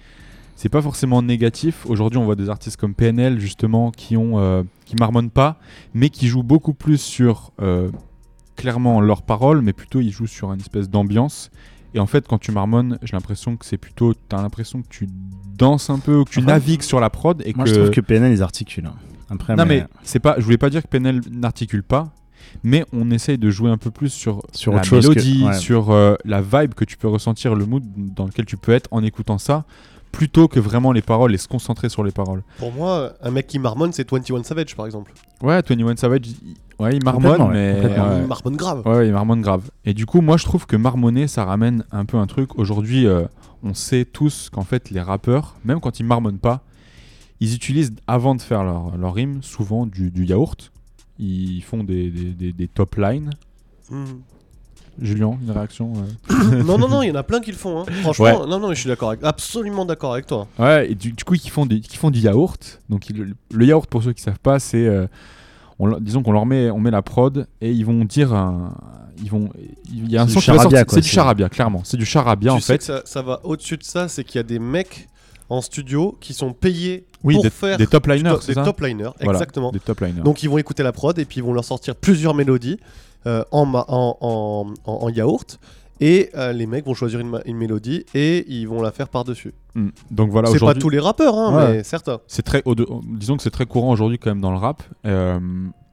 c'est pas forcément négatif. Aujourd'hui, on voit des artistes comme PNL justement qui ont euh, qui marmonnent pas, mais qui jouent beaucoup plus sur euh, clairement leurs paroles, mais plutôt ils jouent sur une espèce d'ambiance. Et en fait, quand tu marmonnes, j'ai l'impression que c'est plutôt, t'as l'impression que tu danses un peu ou que tu Enfin, navigues sur la prod et Moi, que. je trouve que PNL, ils articulent. hein. Après, non mais mais c'est pas, je voulais pas dire que PNL n'articule pas, mais on essaye de jouer un peu plus sur, Sur la que- mélodie, ouais. sur euh, la vibe que tu peux ressentir, le mood dans lequel tu peux être en écoutant ça, plutôt que vraiment les paroles et se concentrer sur les paroles. Pour moi, un mec qui marmonne, c'est 21 Savage, par exemple. Ouais, 21 Savage, il, ouais, il marmonne, mais ouais. Il marmonne grave. Ouais, il marmonne grave. Et du coup, moi, je trouve que marmonner, ça ramène un peu un truc. Aujourd'hui, euh, on sait tous qu'en fait, les rappeurs, même quand ils marmonnent pas, ils utilisent, avant de faire leur, leur rime, souvent du, du yaourt. Ils font des, des, des- des top lines. Mhm. Julien, une réaction euh *laughs* non, non, non, il y en a plein qui le font. hein. Franchement, Ouais. non, non, mais je suis d'accord, avec- absolument d'accord avec toi. Ouais, et du, du coup, ils font, des, qui font du yaourt. Donc, ils- le yaourt, pour ceux qui savent pas, c'est. euh, on disons qu'on leur met, on met la prod et ils vont dire un. Ils vont, il y a un son du qui C'est du charabia, clairement. C'est du charabia, tu en sais fait. que ça, ça va au-dessus de ça, c'est qu'il y a des mecs en studio qui sont payés Oui, pour des, faire des top liners, to- des ça top liners, Voilà, exactement. Des top liners. Donc ils vont écouter la prod et puis ils vont leur sortir plusieurs mélodies en, ma- en, en- en- en yaourt. Et euh, les mecs vont choisir une, mélodie et ils vont la faire par-dessus. Mm. Donc voilà, c'est pas tous les rappeurs, hein, Ouais. mais certains. c'est très, disons que c'est très courant aujourd'hui quand même dans le rap. Euh,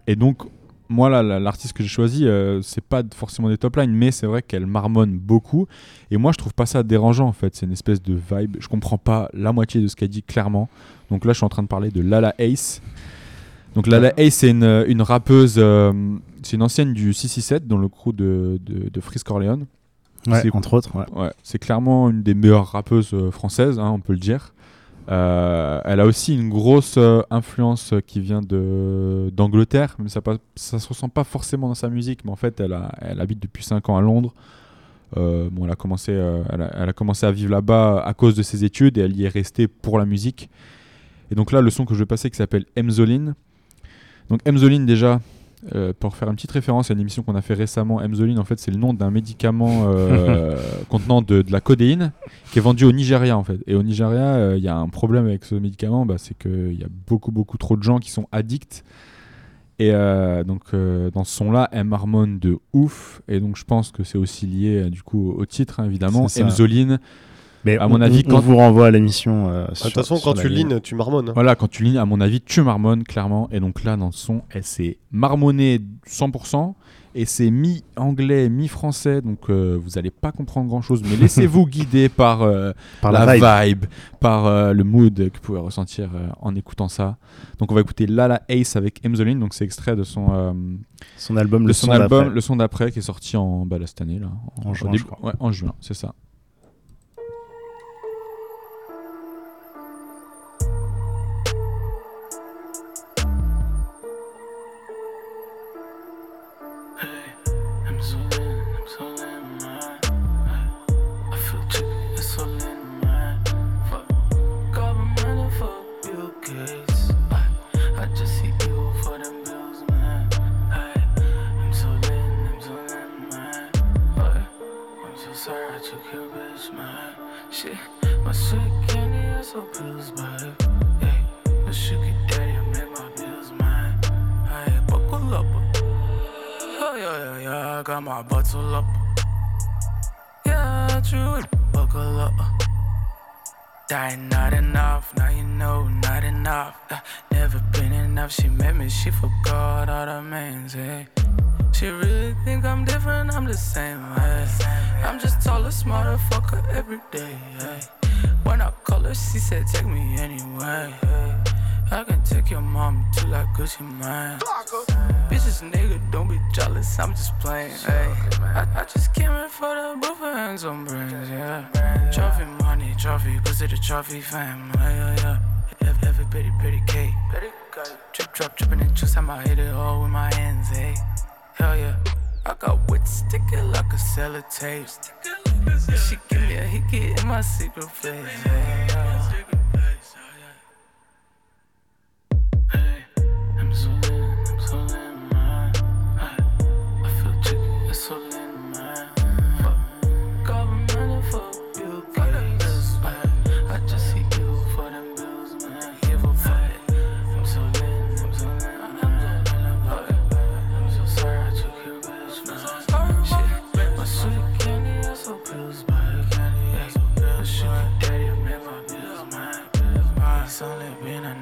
et donc, moi là, la- l'artiste que j'ai choisi, euh, c'est pas forcément des top lines, mais c'est vrai qu'elle marmonne beaucoup. Et moi, je trouve pas ça dérangeant en fait. C'est une espèce de vibe. Je comprends pas la moitié de ce qu'elle dit clairement. Donc là, je suis en train de parler de Lala Ace. Donc Lala Ace, c'est une, une rappeuse, euh, c'est une ancienne du 667 dans le crew de, de, de Corleone. Ouais, C'est- entre autres. ouais. Ouais, c'est clairement une des meilleures rappeuses euh, françaises, hein, on peut le dire. Euh, elle a aussi une grosse influence qui vient de d'Angleterre, mais ça pas, ça se ressent pas forcément dans sa musique, mais en fait elle, a, elle habite depuis 5 ans à Londres. Euh, bon, elle a commencé, euh, elle, a, elle a commencé à vivre là-bas à cause de ses études et elle y est restée pour la musique. Et donc là, le son que je vais passer qui s'appelle Emzoline. Donc Emzoline déjà, euh, pour faire une petite référence à une émission qu'on a fait récemment, Emzoline en fait c'est le nom d'un médicament euh, *laughs* contenant de, de la codéine qui est vendu au Nigeria en fait. Et au Nigeria, euh, il y a un problème avec ce médicament, bah, c'est qu'il y a beaucoup beaucoup trop de gens qui sont addicts. Et donc dans ce son-là, elle marmonne de ouf. Et donc je pense que c'est aussi lié du coup au titre hein, évidemment. Ça. Mais À on- mon avis, on, quand- on vous renvoie à l'émission. euh, De sur- toute façon, sur quand tu ligne. lignes, tu marmonnes. hein. Voilà, quand tu lignes, à mon avis, tu marmonnes clairement. Et donc là, dans le son, elle s'est marmonnée 100%. Et c'est mi-anglais, mi-français. Donc euh, vous n'allez pas comprendre grand-chose. Mais *laughs* laissez-vous guider par, euh, Par la, la vibe. vibe. par euh, le mood que vous pouvez ressentir euh, en écoutant ça. Donc on va écouter Lala Ace avec Emzoline. Donc c'est extrait de son, euh, Son album, de le son son album, d'après. le son d'après, qui est sorti en bah, là, cette année. Là, En au juin, début- je crois. Ouais, en juin, c'est ça. I got my bottle up. Yeah, true, it buckle up. Die not enough, now you know not enough. Uh, never been enough. She met me, she forgot all the names. Hey. She really think I'm different, I'm the same. Hey. I'm just taller, smarter, fuck her every day. Hey. When I call her, she said take me anyway. Hey. I can take your mom to like Gucci Mane. Bitches, nigga, don't be jealous. I'm just playing. Hey, I, I just came in for the booth and some brains. Yeah, trophy money, trophy, pussy the trophy fam. Yeah, yeah, yeah. Every, every pretty, pretty cake. Drip, drop, dripping and juice. I'ma hit it all with my hands. Hey, hell yeah. I got wit stick it like a sellotape. She give me a hickey in my secret place. Hey,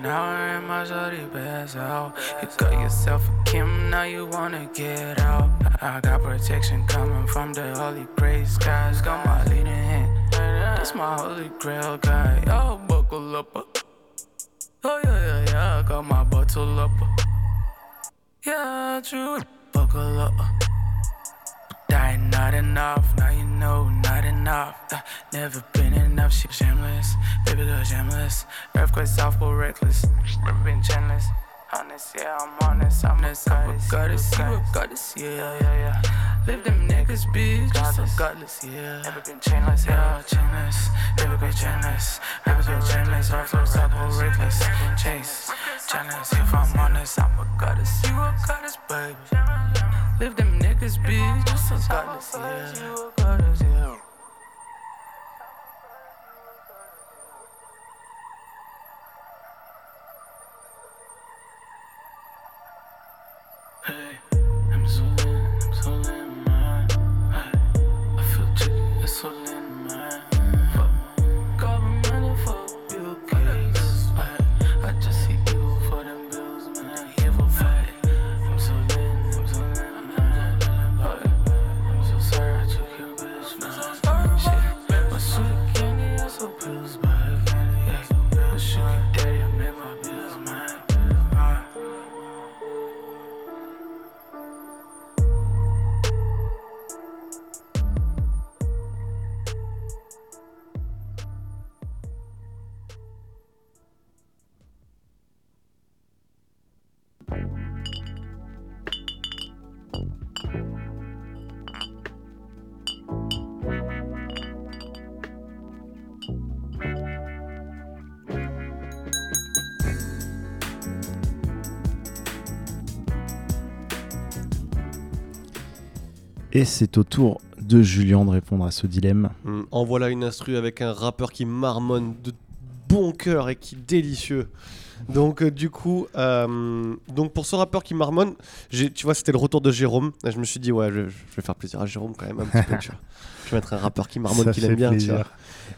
an hour and my shawty pass out. You got yourself a Kim, now you wanna get out. I got protection coming from the holy grace skies. Got my leading hand, that's my holy grail guy. Y'all buckle up. Oh yeah, yeah, yeah, I got my bottle up. Yeah, true, buckle up. Not enough, now you know not enough. Uh, never been enough, she shameless. Baby girl shameless. Earthquake Southpole reckless. Never been chainless. Honest, yeah, I'm honest. I'm honest. I'm a goddess, you a goddess, yeah, yeah, yeah. Live them niggas, bitch, just so godless, yeah. Never been chainless, yeah, chainless. Baby girl chainless. Baby girl chainless. Earthquake Southpole reckless. Chase, chainless. If I'm honest, I'm a goddess, you a goddess, baby. Live them niggas, bitch, just so godless, yeah. Et c'est au tour de Julien de répondre à ce dilemme. Hmm, En voilà une instru avec un rappeur qui marmonne de bon cœur et qui est délicieux. Donc euh, du coup, euh, donc pour ce rappeur qui marmonne, tu vois, c'était le retour de Jérôme. Et je me suis dit ouais, je, je vais faire plaisir à Jérôme quand même un petit peu. tu vois. *laughs* Je vais mettre un rappeur qui marmonne qu'il aime bien. tu plaisir. vois.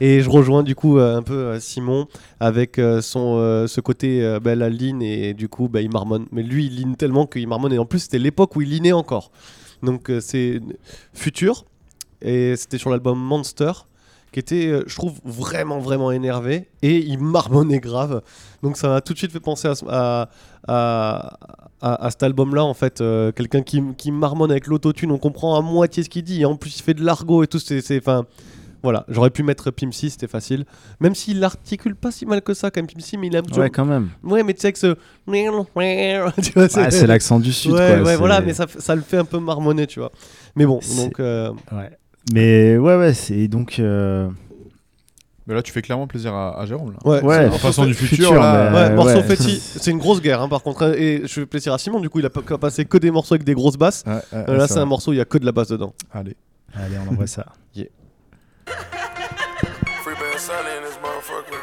Et je rejoins du coup euh, un peu Simon avec son ce côté bah, la ligne et du coup bah, il marmonne. Mais lui il line tellement qu'il marmonne et en plus c'était l'époque où il linait encore. Donc euh, c'est futur et c'était sur l'album Monster qui était euh, je trouve vraiment vraiment énervé et il marmonnait grave. Donc ça m'a tout de suite fait penser à à, à, cet album là en fait euh, quelqu'un qui, qui marmonne avec l'autotune on comprend à moitié ce qu'il dit et en plus il fait de l'argot et tout c'est c'est- enfin voilà, j'aurais pu mettre Pim C, c'était facile. Même s'il l'articule pas si mal que ça, quand même, Pim C, mais il a un petit Ouais, quand même. Ouais, mais tu sais que ce. Ouais, c'est l'accent du Sud, Ouais, quoi, ouais, voilà, mais ça, ça le fait un peu marmonner, tu vois. Mais bon, C'est- donc. euh, Ouais. Mais ouais, ouais, c'est donc. euh, Mais là, tu fais clairement plaisir à, à Jérôme. Là. Ouais, Ouais, en passant du futur. futur, là, mais- Ouais, Euh, morceau ouais. c'est une grosse guerre hein, par contre. hein, Et je fais plaisir à Simon, du coup il a pas passé que des morceaux avec des grosses basses. Ouais, Euh, là c'est un morceau où il y a que de la basse dedans. Allez. Allez, on envoie ça. Free Band Sally in this motherfucker.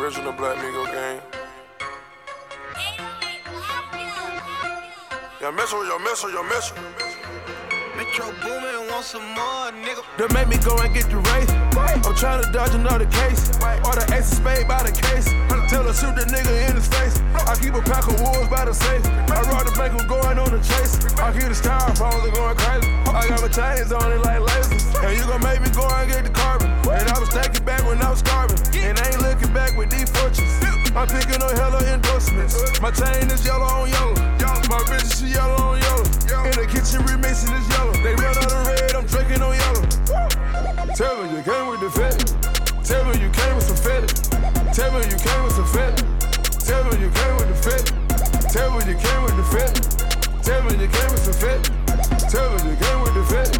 Original Black Migo gang. Yo, mess with yo, mess with yo, mess with. Metro Boomin want some more, nigga. That make me go and get the race. I'm trying to dodge another case. Or the ace of spade by the case. Tell her shoot the nigga in his face. I keep a pack of wolves by the safe. I rob the bank, I'm going on the chase. I keep the styrofoams are going crazy. I got my chains on it like lasers. And you gon' make me go and get the carbon. And I was stacking back when I was starving. And I ain't looking back with these fortunes. I'm picking up hella endorsements. My chain is yellow on yellow. My bitch, she yellow on yellow. In the kitchen remixing is yellow. They run out of red, I'm drinking on yellow. Tell me you came with the fetty. Tell me you came with some fetty. Tell me you came with some fetty. Tell me you came with the fetty. Tell me you came with the fetty. Tell me you came with some fetty. Tell me you came with the fetty.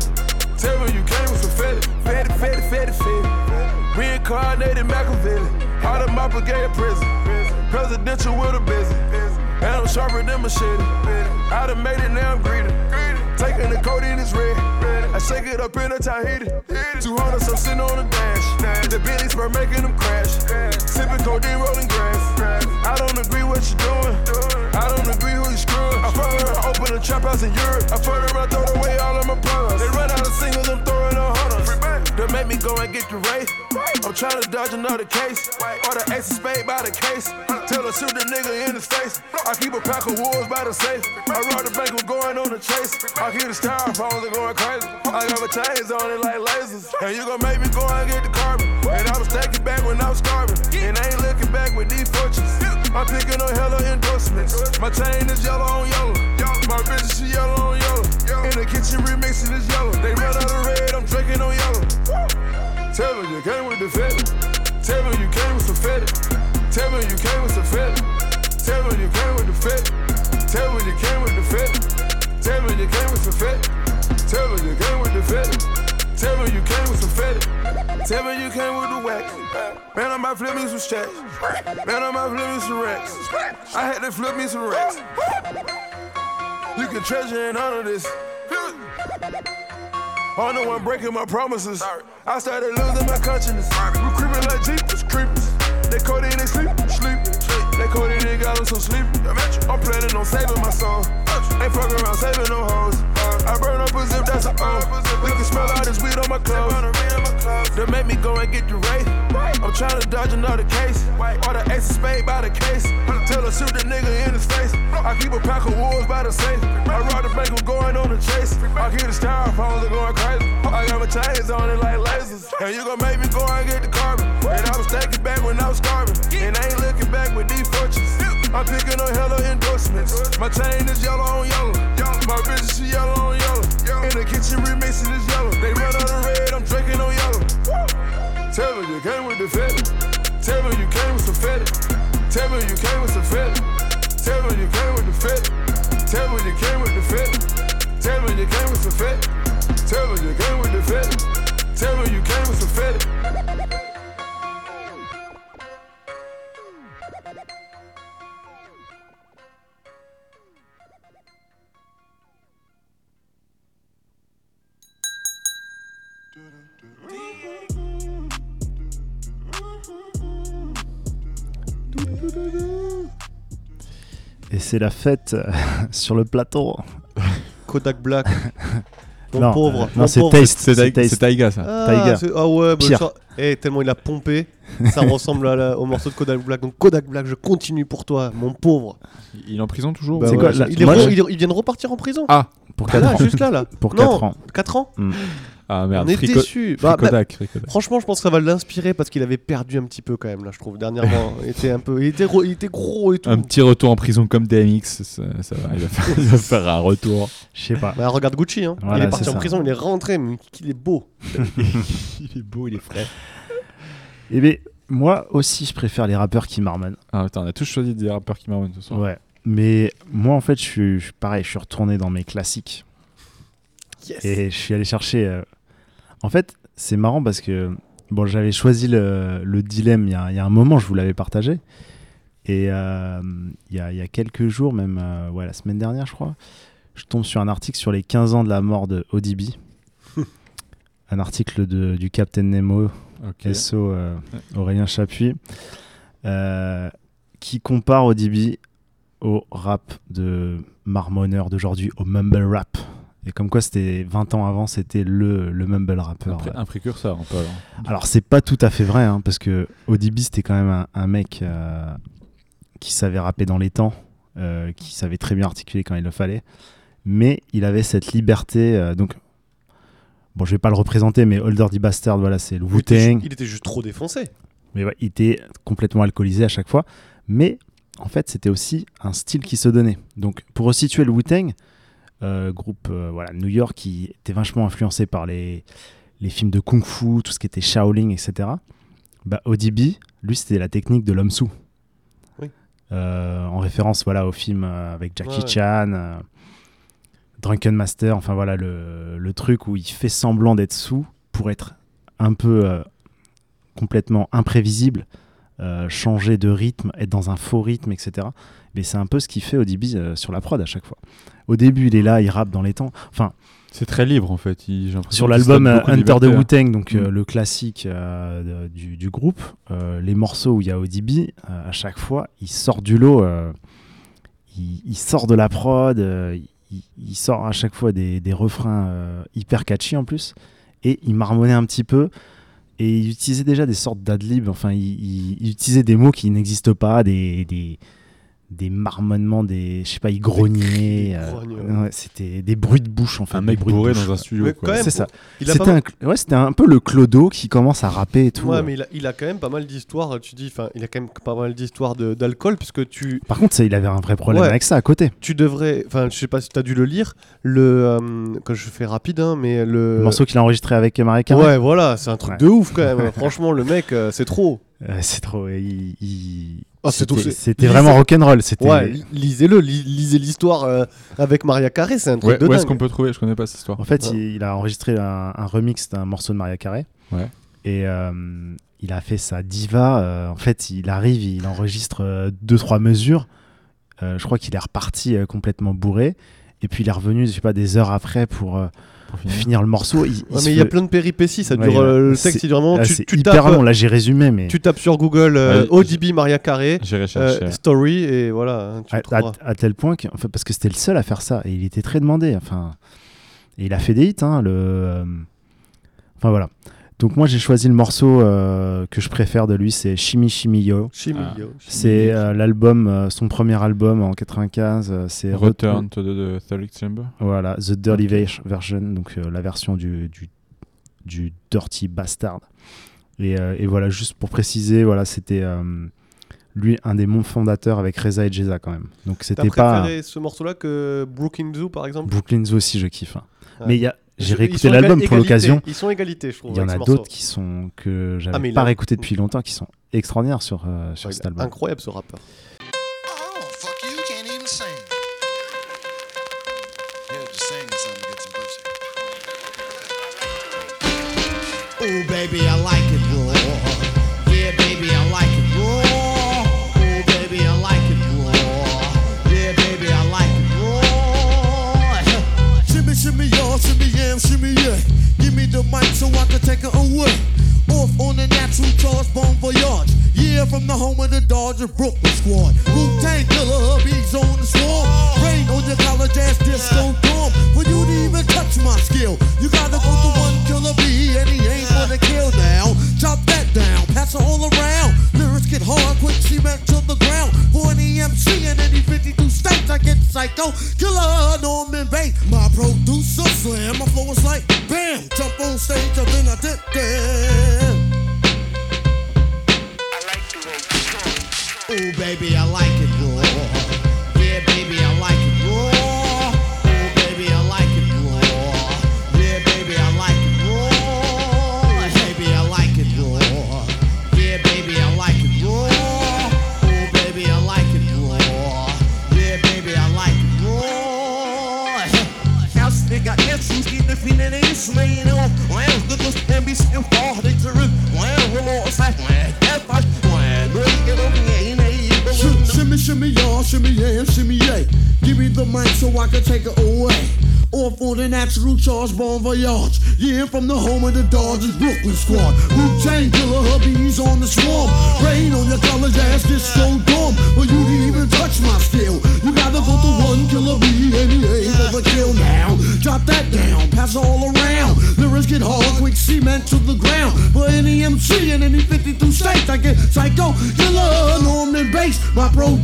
Tell me you came with some fetty. Fetty, fetty, fetty, fetty. Reincarnated Machiavelli. Out of my brigade prison. Presidential with a busy. And I'm sharper than machete. I done made it, now I'm greedy. Taking the codeine is red. I shake it up in a Tahiti. 200 so sitting on the dash. The Bentley spur making them crash. Sipping codeine, rolling grass. I don't agree what you're doing. I don't agree who you screwing. I fuck her, open a trap house in Europe. I fuck her, I throw away all of my plugs. They run out of singles, I'm throwing. Make me go and get the race. I'm trying to dodge another case. Or the ace of spade by the case. Tell her shoot the nigga in his face. I keep a pack of wolves by the safe. I rob the bank, I'm going on the chase. I keep the styrofoams are going crazy. I got my chains on it like lasers. And you gon' make me go and get the carbon. And I was stacking back when I was starving. And I ain't looking back with these fortunes. I'm picking up hella endorsements. My chain is yellow on yellow. My bitch, she yellow on yellow. In the kitchen remixing is yellow. They run out of red, I'm drinking on yellow. Tell me you came with the fetty. Tell me you came with some fetty. Tell me you came with some fetty. Tell me you came with the fetty. Tell me you came with the fetty. Tell me you came with some fetty. Tell me you came with the fetty. Tell me you came with some fetty. Tell me you came with the wax. Man, I might flip me some stacks. Man, I might flip me some racks. I had to flip me some racks. You can treasure and honor this. I'm the one breaking my promises. I started losing my consciousness. We creeping like jeepers, creepers. They code in, they sleep, sleep. They code in, they got them so sleepy. I'm planning on saving my soul. Ain't fucking around saving no hoes. I burn up a zip, that's a O. We can smell all this weed on my clothes. They make me go and get the race. I'm trying to dodge another case. Or the ace of spade by the case. Tell her shoot the nigga in his face. I keep a pack of wolves by the safe. I rob the bank, I'm going on the chase. I keep the styrofoams are going crazy. I got my chains on it like lasers. And you gon' make me go and get the carbon. And I was stacking back when I was starving. And I ain't looking back with these fortunes. I'm picking up hella endorsements. My chain is yellow on yellow. Tell me you came La fête euh, *laughs* sur le plateau. Kodak Black. *laughs* Mon Non, pauvre. euh, non, c'est. Taste. C'est Taïga, ça. Ah, Tiger. c'est- ah ouais, bah, Pire. ça- eh, tellement il a pompé, *laughs* ça ressemble à la- au morceau de Kodak Black. Donc Kodak Black, je continue pour toi, mon pauvre. Il est en prison toujours Bah ouais, quoi, il, est moi, re- je- il est- il vient de repartir en prison. Ah Pour Ah 4 là, ans. juste là, là. Pour Non, 4 ans. 4 ans Ah merde, On est Frico- déçus. Bah, bah, franchement, je pense que ça va l'inspirer parce qu'il avait perdu un petit peu quand même, là, je trouve, dernièrement. *laughs* il, était un peu, il, était gros, il était gros et tout. Un petit retour en prison comme DMX, ça, ça va, il va, faire, *laughs* il va faire un retour. Je sais pas. Bah, regarde Gucci, hein. Voilà, il est parti en prison, il est rentré, mais qu'il est beau. *laughs* il est beau, il est frais. Et bien, moi aussi, je préfère les rappeurs qui marmonnent. Ah putain, on a tous choisi des rappeurs qui marronnent ce soir. Ouais. Mais moi, en fait, je suis, je suis pareil, je suis retourné dans mes classiques. Yes. Et je suis allé chercher. euh, En fait, c'est marrant parce que bon, j'avais choisi le, le dilemme il y, a, il y a un moment, je vous l'avais partagé. Et euh, il y, a, il y a quelques jours, même euh, ouais, la semaine dernière, je crois, je tombe sur un article sur les 15 ans de la mort de ODB. *laughs* un article de, du Captain Nemo, Ok. SO euh, Aurélien Chapuis, qui compare ODB au rap de marmonneur d'aujourd'hui, au mumble rap. Et comme quoi, c'était 20 ans avant, c'était le, le mumble rapper. Un, pré- un précurseur, un peu. alors. Alors c'est pas tout à fait vrai, hein, parce que ODB c'était quand même un, un mec euh, qui savait rapper dans les temps, euh, qui savait très bien articuler quand il le fallait, mais il avait cette liberté. euh, donc, bon, je vais pas le représenter, mais Older the Bastard, voilà, c'est le Il Wu-Tang. ju- il était juste trop défoncé. Mais ouais, il était complètement alcoolisé à chaque fois. Mais en fait, c'était aussi un style qui se donnait. Donc, pour resituer le Wu-Tang, groupe euh, voilà, New York qui était vachement influencé par les, les films de Kung Fu, tout ce qui était Shaolin, etc. Bah, ODB, lui, c'était la technique de l'homme sous. Oui. Euh, en référence voilà, au film euh, avec Jackie Ouais. Chan, euh, Drunken Master, enfin voilà, le, le truc où il fait semblant d'être sous pour être un peu euh, complètement imprévisible, euh, changer de rythme, être dans un faux rythme, etc. Mais c'est un peu ce qu'il fait ODB euh, sur la prod à chaque fois. Au début, il est là, il rappe dans les temps. Enfin, C'est très libre en fait. Il- sur l'album donne euh, de Hunter. Wu-Tang, donc euh, Mm. le classique euh, du, du groupe, euh, les morceaux où il y a ODB, à chaque fois, il sort du lot, il, il sort de la prod, il, il sort à chaque fois des, des refrains hyper catchy en plus, et il marmonnait un petit peu, et il utilisait déjà des sortes d'adlib, enfin, il, il- il utilisait des mots qui n'existent pas, des, des, des marmonnements, des, je sais pas, il grognait, des euh, ouais. c'était des bruits de bouche, en fait. Un mec bourré bouche, dans un studio. C'est ça. C'était pas un, ouais, c'était un peu le clodo qui commence à rapper et tout. Ouais, mais il a, il a quand même pas mal d'histoires. Tu dis, enfin, il a quand même pas mal d'histoires de- d'alcool, puisque tu, Par contre, ça, il avait un vrai problème Ouais. avec ça à côté. tu devrais, enfin, je sais pas si tu as dû le lire, le, euh, quand je fais rapide, hein, mais le, Le morceau qu'il a enregistré avec Marie Carré. Ouais, voilà, c'est un truc Ouais. de ouf quand même. *laughs* Franchement, le mec, euh, c'est trop. Euh, *laughs* c'est trop. il- il- Ah, c'était c'est- c'était lisez- vraiment rock'n'roll. C'était. Ouais, li- lisez-le, li- lisez l'histoire euh, avec Maria Carré, c'est un truc Ouais, de où est-ce qu'on peut trouver Je connais pas cette histoire. En fait, Ouais. il, il a enregistré un, un remix d'un morceau de Maria Carré. Ouais. Et euh, il a fait sa diva. euh, en fait, il arrive, il enregistre euh, deux trois mesures. Euh, je crois qu'il est reparti euh, complètement bourré. Et puis il est revenu, je sais pas, des heures après pour euh, Pour finir. finir le morceau. Il, Ouais, mais il y a plein de péripéties, ça Ouais, dure. euh, le texte, il dure vraiment. Tu, c'est tu hyper tapes, long. Là, j'ai résumé, mais tu tapes sur Google euh, ODB Maria Carré, euh. Story, et voilà. hein, tu à, le trouveras. à- à tel point que, enfin, parce que c'était le seul à faire ça et il était très demandé. Enfin, et il a fait des hits. Hein, le, euh, enfin voilà. Donc moi j'ai choisi le morceau euh, que je préfère de lui, c'est Shimi Shimi Yo. Ah. C'est euh, l'album, euh, son premier album en 95. euh, c'est Return to the, the Third Chamber. Voilà, The Dirty Ok. Ver- Version, donc euh, la version du, du, du Dirty Bastard. Et, euh, et voilà, juste pour préciser, voilà, c'était euh, lui un des membres fondateurs avec Reza et Jeza quand même. Donc c'était pas préféré ce morceau-là que Brooklyn Zoo, par exemple? Brooklyn Zoo aussi, je kiffe. hein. Ouais. Mais il y a, j'ai réécouté l'album pour égalité. l'occasion. Ils sont égalités, je trouve. Il y en a d'autres qui sont que j'avais Ah, pas réécouté depuis longtemps, qui sont extraordinaires sur euh, sur Ouais, cet album. Incroyable ce rappeur. Oh, fuck you, you can't even sing. Yeah, just sing something to get some pussy. Oh, baby, I like it raw. Yeah, baby, I like it raw. Oh, baby, I like it raw. Yeah, baby, I like it raw. Shimmy, shimmy, y'all, shimmy, yeah. Give me the mic so I can take it away. Off on the natural charge, bon voyage. Yeah, from the home of the Dodger Brooklyn squad. Wu Tang killer, hubby's on the swarm. Rain on your college ass disco dorm. For you to even touch my skill, you gotta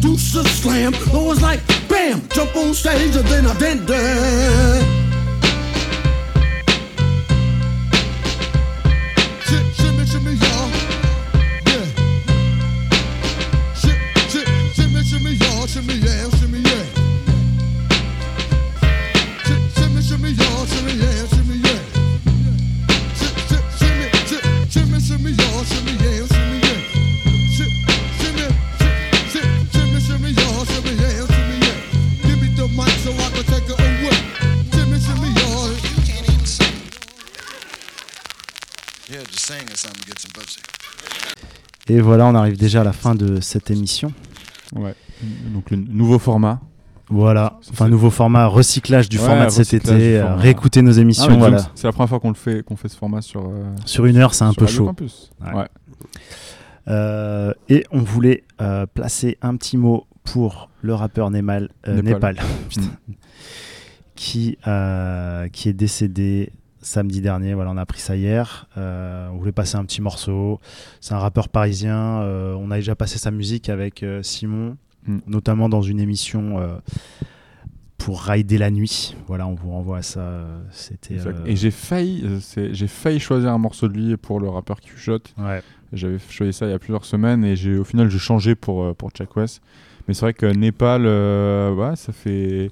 producer slam, though it's like Et voilà, on arrive déjà à la fin de cette émission. Ouais. Donc le nouveau format. Voilà, enfin nouveau format, recyclage du Ouais, format de cet été, euh, réécouter nos émissions, Ah, mais voilà. C'est la première fois qu'on le fait, qu'on fait ce format sur. euh, Sur une heure, c'est un peu chaud. Campus. Ouais. Ouais. Euh, et on voulait euh, placer un petit mot pour le rappeur Népal, euh, Népal. *laughs* Qui, euh, qui est décédé samedi dernier. Voilà, on a appris ça hier. Euh, on voulait passer un petit morceau. C'est un rappeur parisien. euh, on a déjà passé sa musique avec euh, Simon, Mm. notamment dans une émission pour Rider la nuit. Voilà, on vous renvoie à ça. C'était. Et j'ai failli, j'ai failli choisir un morceau de lui pour le rappeur qui chuchote. Ouais. J'avais choisi ça il y a plusieurs semaines et j'ai, au final j'ai changé pour pour Chuck West. Mais c'est vrai que Népal, ouais, ça fait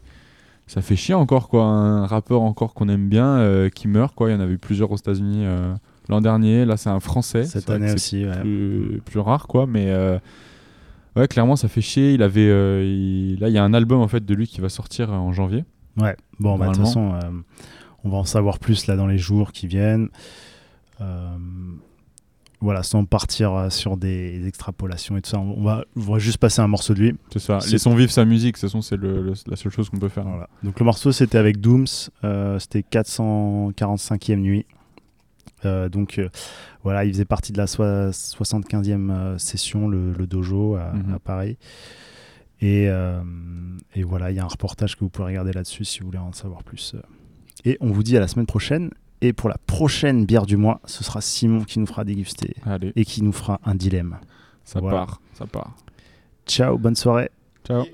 ça fait chier encore quoi, un rappeur encore qu'on aime bien euh, qui meurt quoi. Il y en avait eu plusieurs aux États-Unis euh, l'an dernier. Là c'est un Français. Cette année aussi, ouais. plus, plus rare quoi, mais euh, ouais clairement ça fait chier. Il avait il- là il y a un album en fait de lui qui va sortir en janvier. Ouais, bon, bah, de toute façon, on va en savoir plus là dans les jours qui viennent. Voilà, sans partir euh, sur des extrapolations et tout ça, on va, on va juste passer un morceau de lui. C'est ça. Laissons vivre sa musique. De toute façon c'est la seule chose qu'on peut faire. Voilà. Donc le morceau c'était avec Dooms, euh, c'était 445e nuit. Euh, donc euh, voilà, il faisait partie de la soi- 75e euh, session, le, le dojo à, Mhm. à Paris. Et, et voilà, il y a un reportage que vous pouvez regarder là-dessus si vous voulez en savoir plus. Et on vous dit à la semaine prochaine. Et pour la prochaine bière du mois, ce sera Simon qui nous fera déguster Allez. et qui nous fera un dilemme. Ça Voilà. part, ça part. Ciao, bonne soirée. Ciao.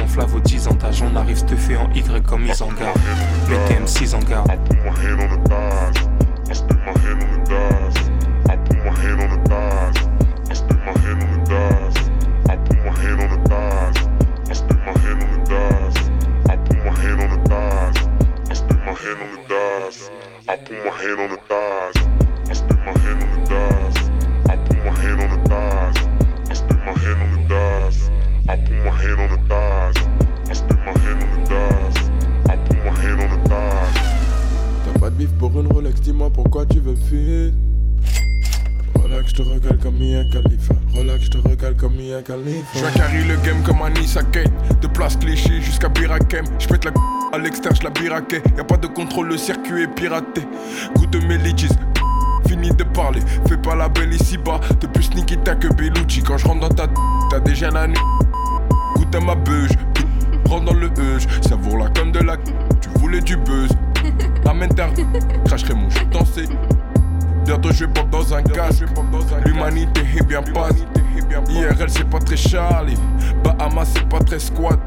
Mon flavo 10 en tâche, on arrive stuffé en hydre comme ils en garde. Le TM6 en. I put my hand on the on the. I put my hand on the my hand on the. I put my hand on the my hand on the. I put my hand on the my hand on pourquoi tu veux fuir? Relax, je te regale comme il y Mia Khalifa. Relax, je te regale comme il Mia Khalifa. Je carry le game comme Anissa Kane. De place cliché jusqu'à Birakem. Je pète la g à l'extérieur, je la biraquais. Y'a pas de contrôle, le circuit est piraté. Goût de mes liches, fini de parler. Fais pas la belle ici bas. T'es plus Nikita que Bellucci. Quand je rentre dans ta t'as déjà la nuit. Goûte à ma beuge. Rentre dans le huge. Savoure la comme de la. Tu voulais du buzz. Ramène ta cracherai mon chute danser. Bientôt je pop dans un casque. L'humanité est bien passe. IRL c'est pas très Charlie. Bahamas c'est pas très squat.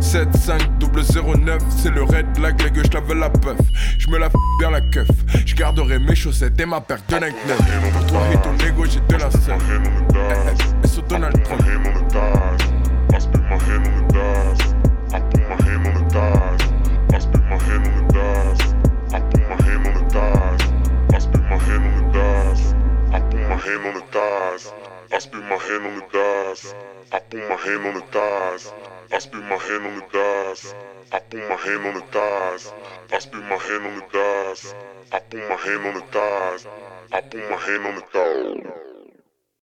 75009 c'est le red black les gueux je lave la puff Je me lave bien la keuf Je garderai mes chaussettes et ma paire de Nike neuf Pour toi et ton ego j'ai de la scène Et sur Donald Trump I spit my hand on the dice. I put my hand on the dice. Hand on the dice. I spit my hand on the dice. I put my hand on the dice. I spit my hand on the dice. I put my hand on the dice. I spit my hand on the dice. I put my hand on the dice. I put my hand on the dice.